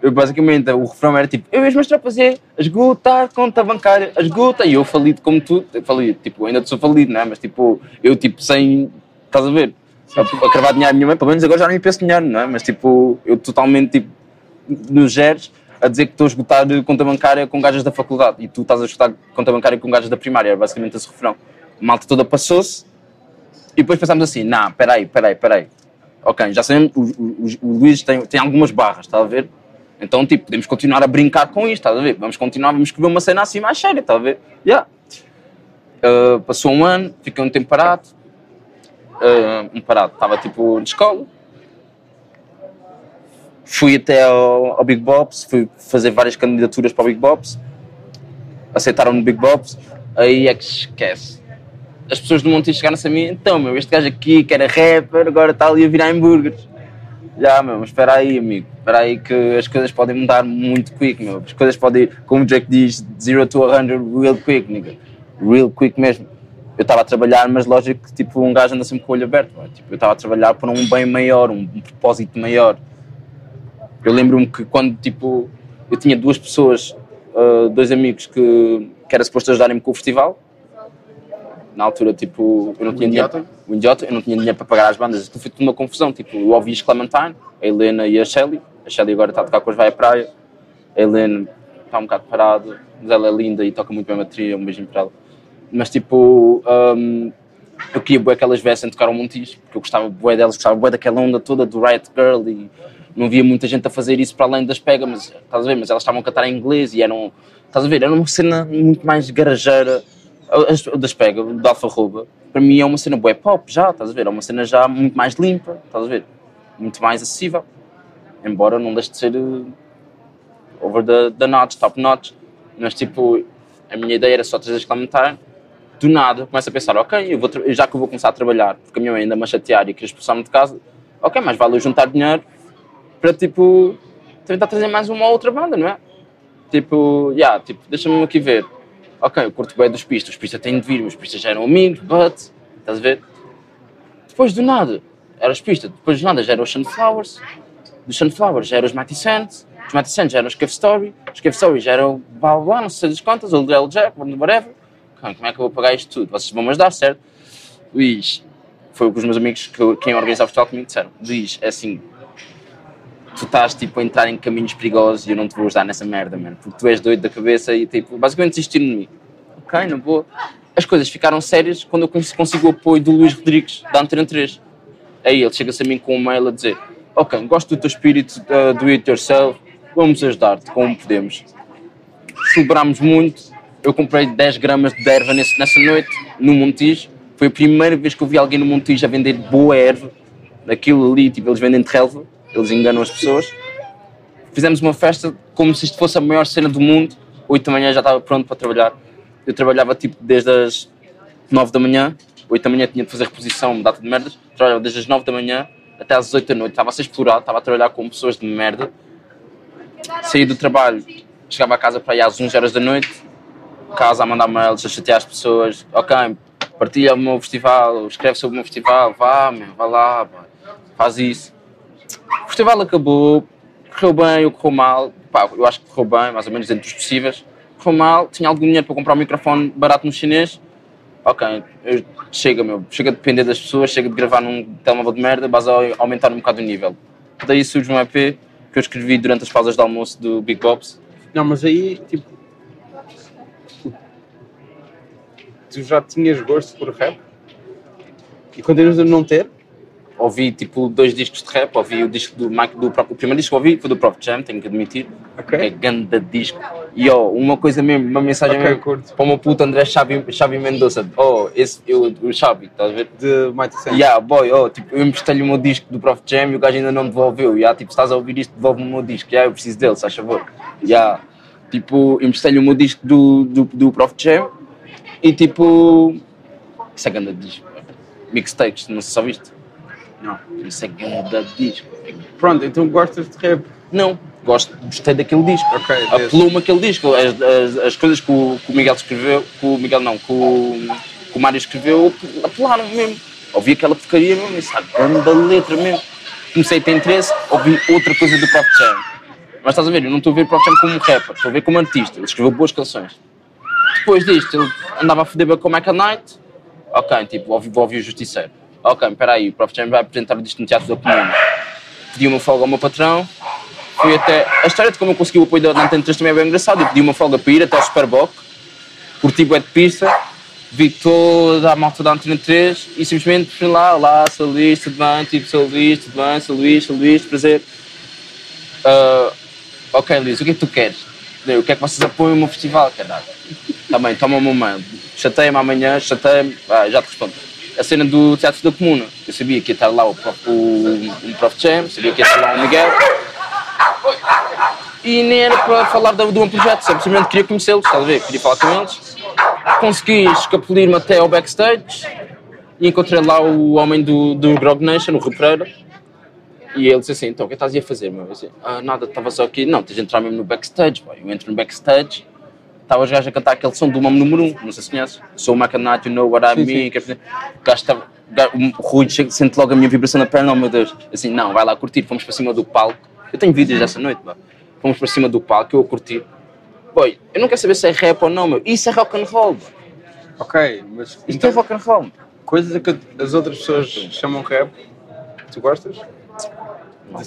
Speaker 2: Eu basicamente, o refrão era tipo, eu e as minhas tropas, e é. Esgota a conta bancária, esgota. E eu falido como tu, eu falido, tipo, ainda sou falido, não é? Mas tipo, eu tipo sem. Estás a ver? A, a cravar dinheiro à minha mãe, pelo menos agora já não me penso dinheiro, não é? Mas tipo, eu totalmente tipo, nos geres a dizer que estou a esgotar conta bancária com gajas da faculdade e tu estás a esgotar conta bancária com gajas da primária, basicamente esse refrão. A malta toda passou-se e depois pensámos assim: não, peraí, peraí, peraí. Ok, já sabemos, o, o, o Luís tem, tem algumas barras, está a ver? Então, tipo, podemos continuar a brincar com isto, está a ver? Vamos continuar, vamos escrever uma cena assim mais séria, está a ver? Yeah. Uh, passou um ano, fiquei um tempo parado. Uh, um parado, estava tipo de escola, fui até ao, ao Big Bops, fui fazer várias candidaturas para o Big Bops, aceitaram no Big Bops, aí é que esquece. As pessoas do Montijo chegaram-se a mim, então, meu, este gajo aqui que era rapper, agora está ali a virar hambúrgueres. Já, meu, mas espera aí, amigo, espera aí que as coisas podem mudar muito quick, meu. As coisas podem, como o Drake diz, zero to 100 real quick, nigga. Real quick mesmo. Eu estava a trabalhar, mas lógico que tipo, um gajo anda sempre com o olho aberto. pá. Tipo, eu estava a trabalhar por um bem maior, um, um propósito maior. Eu lembro-me que quando tipo, eu tinha duas pessoas, ah, dois amigos que, que era suposto ajudarem-me com o festival. Na altura, tipo, eu não tinha dinheiro. O idiota, eu não tinha dinheiro para pagar as bandas. Aquilo foi tudo uma confusão. Tipo, eu ouvi as Clementine, a Helena e a Shelly. A Shelly agora está a tocar com as Vai à Praia. A Helena está um bocado parada, mas ela é linda e toca muito bem a bateria. Um beijinho para ela. Mas tipo, hum, eu queria bué que elas viessem tocar ao Montijo, porque eu gostava bué delas, gostava bué daquela onda toda do Riot Girl e não havia muita gente a fazer isso para além das pegas, mas estás a ver, mas elas estavam a cantar em inglês e eram, estás a ver, era uma cena muito mais garageira as das pega, da Alfarroba, para mim é uma cena bué pop já, estás a ver, é uma cena já muito mais limpa, estás a ver, muito mais acessível, embora não deixe de ser uh, over the, the notch, top notch, mas tipo, a minha ideia era só trazer exclamatório, do nada começo a pensar, ok, eu vou já que eu vou começar a trabalhar, porque a minha mãe ainda me chatear e queria expulsar-me de casa, ok, mas vale eu juntar dinheiro para tipo tentar trazer mais uma ou outra banda, não é? Tipo, yeah, tipo, deixa-me aqui ver. Ok, eu curto bem dos pistas, os pistas têm de vir, os pistas já eram amigos, but, estás a ver? Depois do nada, eram os pistas, depois do nada já eram os Sunflowers, dos Sunflowers já eram os Mighty Sands, os Mighty Sands já eram os Cave Story, os Cave Story já eram blá blá, não sei das contas, o Lil Jack, whatever. Como é que eu vou pagar isto tudo? Vocês vão me ajudar, certo? Luís, foi o que os meus amigos, que, quem organizava o festival comigo disseram. Luís, é assim, tu estás tipo a entrar em caminhos perigosos e eu não te vou ajudar nessa merda, mano, porque tu és doido da cabeça e tipo, basicamente desistiram de mim. Ok, não vou. As coisas ficaram sérias quando eu cons- consigo o apoio do Luís Rodrigues, da Antena 3. Aí ele chega-se a mim com um mail a dizer: Ok, gosto do teu espírito uh, do it yourself, vamos ajudar-te como podemos. Celebrámos muito. Eu comprei 10 gramas de erva nesse- nessa noite, no Montijo. Foi a primeira vez que eu vi alguém no Montijo a vender boa erva. Aquilo ali, tipo, eles vendem de relva, eles enganam as pessoas. Fizemos uma festa como se isto fosse a maior cena do mundo. 8 da manhã já estava pronto para trabalhar. Eu trabalhava tipo desde as 9 da manhã, 8 da manhã tinha de fazer reposição, data de merdas. Trabalhava desde as 9 da manhã até às 8 da noite. Estava a ser explorado, estava a trabalhar com pessoas de merda. Saí do trabalho, chegava a casa para aí às 11 horas da noite, casa a mandar mails, a chatear as pessoas. Ok, partilha o meu festival, escreve sobre o meu festival, vá, meu, vá lá, pá, faz isso. O festival acabou, correu bem ou correu mal. Pá, eu acho que correu bem, mais ou menos dentro dos possíveis. Correu mal, tinha algum dinheiro para comprar um microfone barato no chinês. Ok, eu- chega, meu, chega de depender das pessoas, chega de gravar num telemóvel de merda, basta aumentar um bocado o nível. Daí surge um EP que eu escrevi durante as pausas de almoço do Big Bobs.
Speaker 3: Não, mas aí, tipo. Tu já tinhas gosto por rap? E continuas a não ter?
Speaker 2: Ouvi tipo dois discos de rap, ouvi o disco do Mike, do próprio, o primeiro disco que ouvi foi do Prof Jam, tenho que admitir.
Speaker 3: Ok.
Speaker 2: É ganda disco. E ó, uma coisa mesmo, uma mensagem
Speaker 3: Ok,
Speaker 2: mesmo para o meu puto André Xavi, Xavi Mendoza. Oh, esse, eu, o Xavi, estás a ver?
Speaker 3: De Mighty Sense.
Speaker 2: Yeah, boy, oh, tipo, eu emprestei-lhe o meu disco do Prof Jam e o gajo ainda não me devolveu. Yeah, tipo, se estás a ouvir isto, devolve-me o meu disco. Yeah, eu preciso dele, se faz favor. Yeah, tipo, emprestei-lhe o meu disco do, do, do Prof Jam e tipo. Isso é ganda disco. Mixtapes, não sei se ouviste.
Speaker 3: Não.
Speaker 2: Isso é ganda disco.
Speaker 3: Pronto, então gostas de rap.
Speaker 2: Não, gosto, gostei daquele disco.
Speaker 3: Ok, desse.
Speaker 2: Apelou-me aquele disco. As, as, as coisas que o, que o Miguel escreveu, que o Miguel não, que o, que o Mário escreveu, apelaram mesmo. Ouvi aquela porcaria mesmo, isso é grande letra mesmo. Comecei a ter interesse, ouvi outra coisa do Prof Jam. Mas estás a ver, eu não estou a ver o Prof Jam como rapper, estou a ver como artista. Ele escreveu boas canções. Depois disto, ele andava a foder com o Michael Knight. Ok, tipo, ouvi, vou ouvir o Justiceiro. Ok, espera aí, o Prof Jam vai apresentar o disco no Teatro da Comuna. Pedi uma folga ao meu patrão. Fui até... A história de como eu consegui o apoio da Antena 3 também é bem engraçado. Eu pedi uma folga para ir até ao Superboc. Curti bué de pista. Vi toda a malta da Antena 3 e simplesmente fui lá, lá, sou Luís, tudo bem, tipo, sou Luís, tudo bem, sou Luís, sou Luís, prazer. Ah, ok, Luís, o que é que tu queres? Eu quero que vocês apoiem o meu festival, caralho. Tá bem, toma o meu mail. Chateia-me amanhã, chateia-me, ah, já te respondo. A cena do Teatro da Comuna. Eu sabia que ia estar lá o prof, o, um prof sabia que ia estar lá o Miguel. E nem era para falar do, do meu projeto, simplesmente queria conhecê-los, estás a ver? Queria falar com eles. Consegui escapulir-me até ao backstage e encontrei lá o homem do, do Grog Nation, o Rui. E ele disse assim, então, o que estás aí a fazer, meu? Eu disse, ah, nada, estava só aqui. Não, tens de entrar mesmo no backstage, boy. Eu entro no backstage, estava os gajos a cantar aquele som do Mamo número 1, um, não sei se conheces. Sou o Macanite, you know what I mean.
Speaker 3: sim.
Speaker 2: gajo estava... o Rui sente logo a minha vibração na perna, oh meu Deus. Assim, não, vai lá curtir. Fomos para cima do palco. Eu tenho vídeos dessa noite, boy. Fomos para cima do palco, eu a curtir. Boy, eu não quero saber se é rap ou não, meu. Isso é rock and roll.
Speaker 3: Ok, mas
Speaker 2: Isto
Speaker 3: então,
Speaker 2: é rock and roll.
Speaker 3: coisas que as outras pessoas chamam rap, tu gostas?
Speaker 2: Não.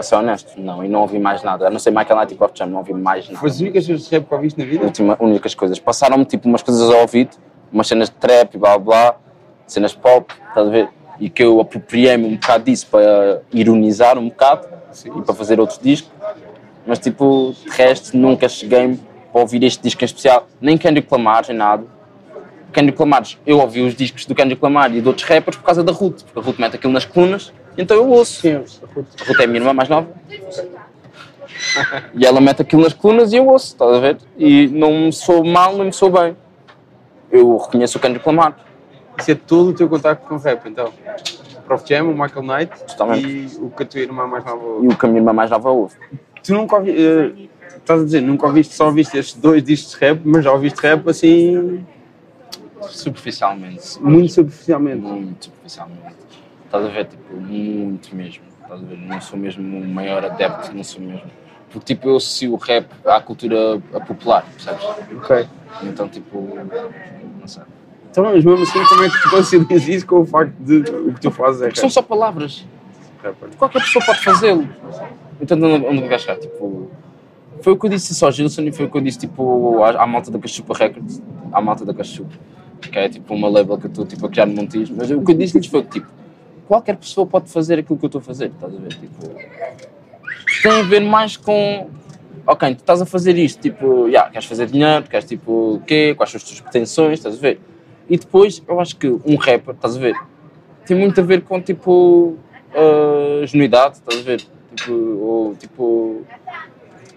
Speaker 2: Para ser honesto, não. E não ouvi mais nada. A não ser Michael Knight e Prof Jam, não ouvi mais nada.
Speaker 3: Foi as únicas coisas de rap que ouviste na vida?
Speaker 2: última, únicas coisas. Passaram-me tipo umas coisas ao ouvido, umas cenas de trap e blá blá, cenas pop, estás a ver? E que eu apropriei-me um bocado disso para ironizar um bocado e para fazer outros discos. Mas tipo, de resto, nunca cheguei para ouvir este disco em especial, nem Kendrick Lamar, nem nada. Kendrick Lamar, eu ouvi os discos do Kendrick Lamar e de outros rappers por causa da Ruth, porque a Ruth mete aquilo nas colunas, então eu ouço.
Speaker 3: Sim, a.
Speaker 2: A é a minha irmã mais nova. E ela mete aquilo nas colunas e eu ouço, estás a ver? E não me sou mal, nem me sou bem. Eu reconheço o Kendrick Lamar.
Speaker 3: Isso é todo o teu contacto com rap, então. Prof Jam, o Michael Knight
Speaker 2: Totalmente.
Speaker 3: e o que a tua irmã mais nova
Speaker 2: E o que a minha irmã mais nova ouve.
Speaker 3: Tu nunca ouvi, eh, estás a dizer, nunca ouviste, só ouviste estes dois discos de rap, mas já ouviste rap assim,
Speaker 2: Superficialmente.
Speaker 3: muito superficialmente.
Speaker 2: Muito superficialmente. Estás a ver, tipo, muito mesmo. Estás a ver, não sou mesmo o maior adepto, não sou mesmo. Porque, tipo, eu associo o rap à cultura a popular, percebes?
Speaker 3: Ok.
Speaker 2: Então, tipo, não sei.
Speaker 3: Então, mas mesmo assim, como é que tu concilias isso com o facto de o que tu fazes é
Speaker 2: Porque são
Speaker 3: rap?
Speaker 2: só palavras.
Speaker 3: Rapper.
Speaker 2: Qualquer pessoa pode fazê-lo. Então, onde vai chegar? Tipo, foi o que eu disse só Gilson e foi o que eu disse, tipo, à, à malta da Cachupa Records, à malta da Cachupa, que é, tipo, uma label que eu estou, tipo, a criar no Montijo. Mas o que eu disse-lhes foi que, tipo, qualquer pessoa pode fazer aquilo que eu estou a fazer, estás a ver? Tipo, tem a ver mais com. Ok, tu estás a fazer isto, tipo, yeah, queres fazer dinheiro, queres tipo o quê, quais são as tuas pretensões, estás a ver? E depois, eu acho que um rapper, estás a ver, tem muito a ver com tipo uh, genuidade, estás a ver? Tipo, ou tipo,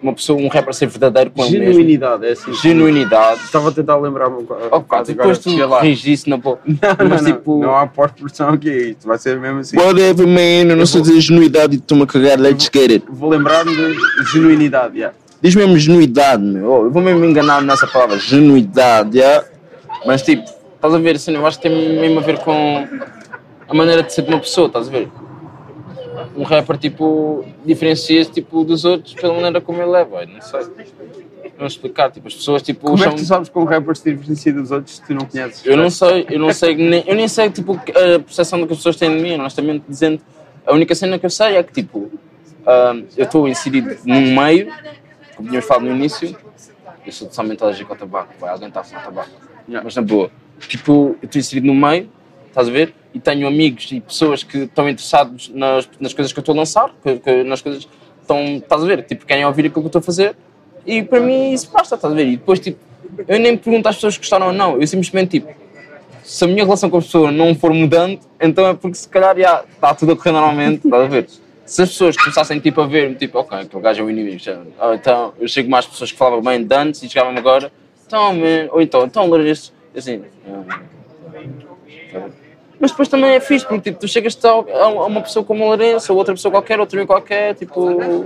Speaker 2: uma pessoa, um rapper ser verdadeiro com ele mesmo.
Speaker 3: Genuinidade, é assim.
Speaker 2: Genuinidade.
Speaker 3: Estava a tentar lembrar-me um bocado.
Speaker 2: Oh, depois tu isso na boa.
Speaker 3: Não,
Speaker 2: Mas
Speaker 3: não,
Speaker 2: tipo.
Speaker 3: não há pós-produção aqui, isto vai ser mesmo assim.
Speaker 2: Whatever, man, eu não
Speaker 3: sei
Speaker 2: dizer genuidade e estou-me a cagar, let's get it.
Speaker 3: Vou lembrar-me de genuinidade, yeah.
Speaker 2: Diz mesmo genuidade, meu. Oh, eu vou mesmo me enganar nessa palavra, genuidade, yeah? Mas tipo, estás a ver, assim, eu acho que tem mesmo a ver com a maneira de ser de uma pessoa, estás a ver? Um rapper, tipo, diferencia-se tipo, dos outros pela maneira como ele é, não sei. Vamos explicar, tipo, as pessoas, tipo,
Speaker 3: Como é que tu sabes que um rapper se diferencia dos outros se tu não conheces?
Speaker 2: eu não sei, eu não sei, nem, eu nem sei tipo, a percepção que as pessoas têm de mim, honestamente dizendo. A única cena que eu sei é que tipo, ah, eu estou inserido num meio, como tínhamos falado no início, eu sou totalmente alérgico ao tabaco, vai, alguém está a fumar tabaco.
Speaker 3: Yeah.
Speaker 2: Mas na boa, tipo, eu estou inserido no meio, estás a ver? E tenho amigos e pessoas que estão interessados nas, nas coisas que eu estou a lançar, que, que- nas coisas estão, estás a ver? Tipo, querem ouvir aquilo que eu estou a fazer e para mim isso basta, estás a ver? E depois, tipo, eu nem pergunto às pessoas que gostaram ou não, eu simplesmente, tipo, se a minha relação com a pessoa não for mudando, então é porque se calhar já está tudo a correr normalmente, estás a ver? Se as pessoas começassem tipo, a ver-me, tipo, ok, aquele gajo é o inimigo, já. Ou então eu chego mais pessoas que falavam bem de antes e chegavam agora, então, ou então, então, Lourenço, assim. ah, tá. Mas depois também é fixe, porque tipo, tu chegas a uma pessoa como a Lourenço, ou outra pessoa qualquer, outra amigo qualquer, tipo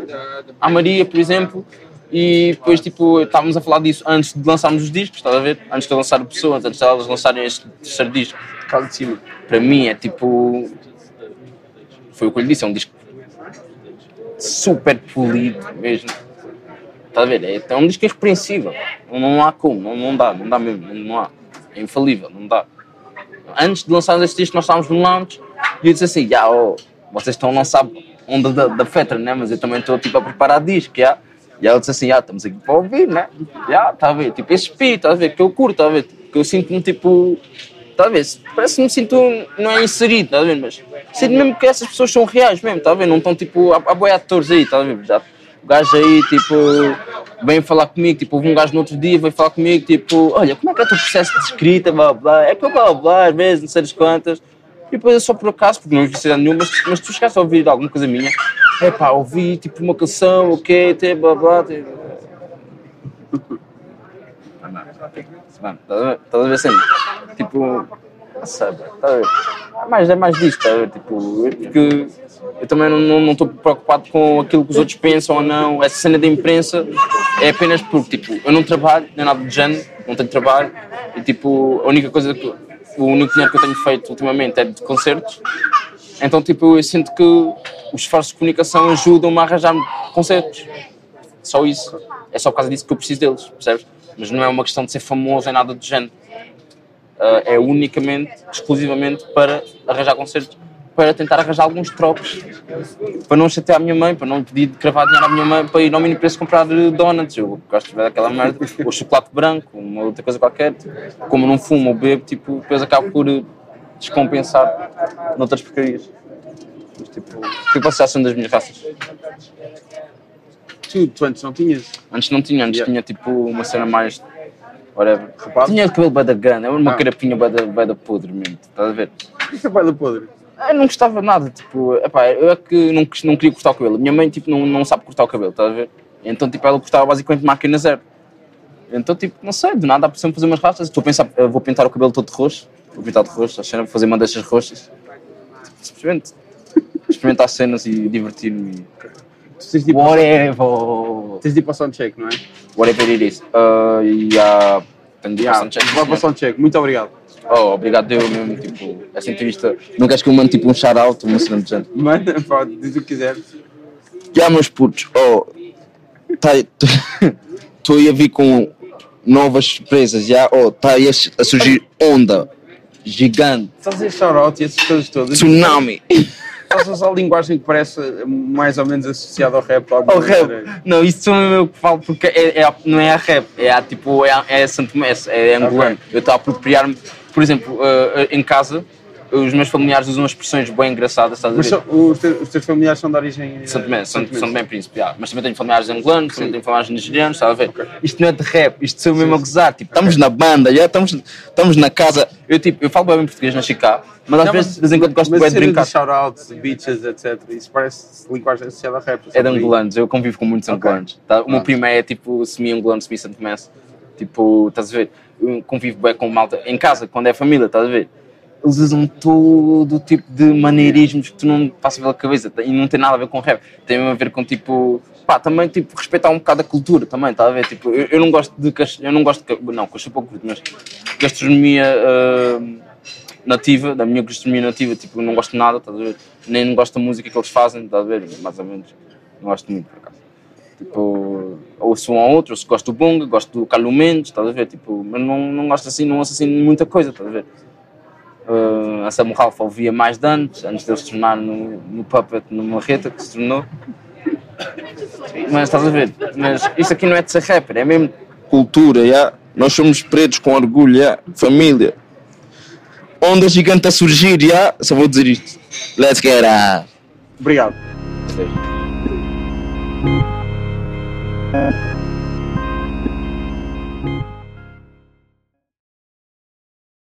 Speaker 2: a Maria, por exemplo, e depois tipo, estávamos a falar disso antes de lançarmos os discos, estás a ver? Antes de eu lançar o Pessoas, antes de elas lançarem este terceiro disco.
Speaker 3: Casa de cima.
Speaker 2: Para mim é tipo. Foi o que eu lhe disse, é um disco super polido mesmo. Estás a ver? É, é um disco irrepreensível. Não, não há como, não, não dá, não dá mesmo, não, não há. É infalível, não dá. Antes de lançar este disco, nós estávamos no lounge e eu disse assim: "Ya, oh, vocês estão a lançar onda da, da Fetra, né? Mas eu também estou tipo, a preparar disco, já. E ela disse assim: "Ya, estamos aqui para ouvir, né? Já, está a ver? Tipo, esse espírito, estás a ver? Que eu curto, estás a ver? Que eu sinto-me tipo. Estás a ver? Parece que me sinto. Não é inserido, estás a ver? Mas sinto mesmo que essas pessoas são reais mesmo, estás a ver? Não estão tipo. Há, há boi atores aí, estás a ver? Já, gajo aí, tipo, vem falar comigo, tipo, houve um gajo no outro dia, veio falar comigo, tipo, olha, como é que é o teu processo de escrita, blá blá, é que eu blá blá, às vezes, não sei quantas, e depois eu só por acaso, porque não vi necessidade nenhuma, mas, mas tu chegaste a ouvir alguma coisa minha, é pá, ouvi, tipo, uma canção, o quê, te, blá blá. Mano, estás a ver- tipo, bro, estás a ver? É mais, é mais disto, estás a ver? Tipo, é porque eu também não estou preocupado com aquilo que os outros pensam ou não. Essa cena da imprensa é apenas porque, tipo, eu não trabalho, nem nada de género, não tenho trabalho e, tipo, a única coisa que. O único dinheiro que eu tenho feito ultimamente é de concertos. Então, tipo, eu sinto que os esforços de comunicação ajudam-me a arranjar concertos. Só isso. É só por causa disso que eu preciso deles, percebes? Mas não é uma questão de ser famoso nem nada do género. Ah, é unicamente, exclusivamente para arranjar concertos, para tentar arranjar alguns trocos, para não chatear a minha mãe, para não pedir de cravar dinheiro à minha mãe para ir ao mini preço comprar eh, donuts. Eu gosto de ver aquela merda, ou chocolate branco, uma outra coisa qualquer. Como eu não fumo ou bebo, tipo, depois acabo por eh, descompensar noutras porcarias. Mas, tipo, o que vocês acham das minhas raças?
Speaker 3: Tu, tu antes não tinhas.
Speaker 2: Antes não tinha, antes
Speaker 3: Yeah.
Speaker 2: tinha tipo uma cena mais. Whatever. Tinha o cabelo bada grande, era uma
Speaker 3: Ah.
Speaker 2: carapinha bada, bada podre mesmo, estás a ver?
Speaker 3: Isso é pai da podre.
Speaker 2: Eu não gostava de nada, tipo, epá, eu é que não, não queria cortar o cabelo. Minha mãe tipo, não, não sabe cortar o cabelo, estás a ver? Então tipo, ela cortava basicamente máquina zero. Então tipo, não sei, de nada, sempre fazer umas rastas. Estou a pensar, eu vou pintar o cabelo todo de roxo, vou pintar de roxo, a cena, vou fazer mandachas roxas. Tipo, simplesmente experimentar cenas e divertir-me.
Speaker 3: Tu tens de ir para,
Speaker 2: Whatever!
Speaker 3: tens de ir para o soundcheck, não é?
Speaker 2: Whatever it is. Uh, e há. Tenho de
Speaker 3: Yeah,
Speaker 2: passar um check,
Speaker 3: vai para o soundcheck. Muito obrigado.
Speaker 2: Oh, obrigado eu mesmo, tipo, essa entrevista. Não queres que eu mande tipo um shout-out, uma cena de gente?
Speaker 3: Manda, pá, diz o que quiser.
Speaker 2: Já, meus putos, oh, estou aí a vir com novas surpresas, já, oh, está aí a, a surgir onda gigante,
Speaker 3: Estás a dizer shout-out e essas coisas todas.
Speaker 2: tsunami.
Speaker 3: Estás a a linguagem que parece mais ou menos associada ao rap. alguma
Speaker 2: Oh, rap. Não, isso sou eu que falo porque é, é- não é a rap, é a, tipo, é, a- é Santo Tomé, é angolano. Eu estou a apropriar-me, por exemplo, uh, em casa, os meus familiares usam expressões bem engraçadas, estás a
Speaker 3: Mas
Speaker 2: ver?
Speaker 3: são- os, teus, os teus familiares são de origem.
Speaker 2: São
Speaker 3: eh,
Speaker 2: São,
Speaker 3: santomense.
Speaker 2: São Tomé Príncipe, já. mas também tenho familiares angolanos, também tenho familiares nigerianos, está a ver? Isto não é de rap, isto sou eu mesmo a gozar, tipo, estamos na banda, já estamos, estamos na casa. Eu, tipo, eu falo bem português na Chicago, mas às vezes de vez em quando gosto
Speaker 3: mas a
Speaker 2: de brincar.
Speaker 3: shout-outs, beaches, etc. Isso parece linguagem associada ao rap.
Speaker 2: É de angolanos, eu convivo com muitos
Speaker 3: Ok.
Speaker 2: angolanos. Tá? O meu
Speaker 3: Ah.
Speaker 2: primo é tipo semi-angolano, semi-santomense. Tipo, estás a ver? Eu convivo bem com malta em casa, quando é família, estás a ver? Eles usam todo tipo de maneirismos que tu não passas pela cabeça e não tem nada a ver com rap. Tem a ver com tipo. Pá, também tipo, respeitar um bocado a cultura também, estás a ver? Tipo, eu, eu não gosto de. Eu não gosto de. Não, coxa pouco, mas gastronomia ah, nativa, da minha gastronomia nativa, tipo, não gosto de nada, estás a ver? Nem não gosto da música que eles fazem, estás a ver? Mais ou menos. Não gosto muito, por acaso. Tipo, ouço um ou outro, eu gosto do Bunga, gosto do Carlos Mendes, estás a ver? Tipo, mas não, não gosto assim, não ouço assim muita coisa, estás a ver? Uh, a Samu Ralph ouvia mais de antes, antes de ele se tornar no, no Puppet, no Marreta, que se tornou. Mas estás a ver? Mas isto aqui não é de ser rapper, é mesmo cultura, já. Nós somos pretos com orgulho, já. Família. Onda gigante a surgir, já. Só vou dizer isto. Let's get out.
Speaker 3: Obrigado.
Speaker 2: Seja.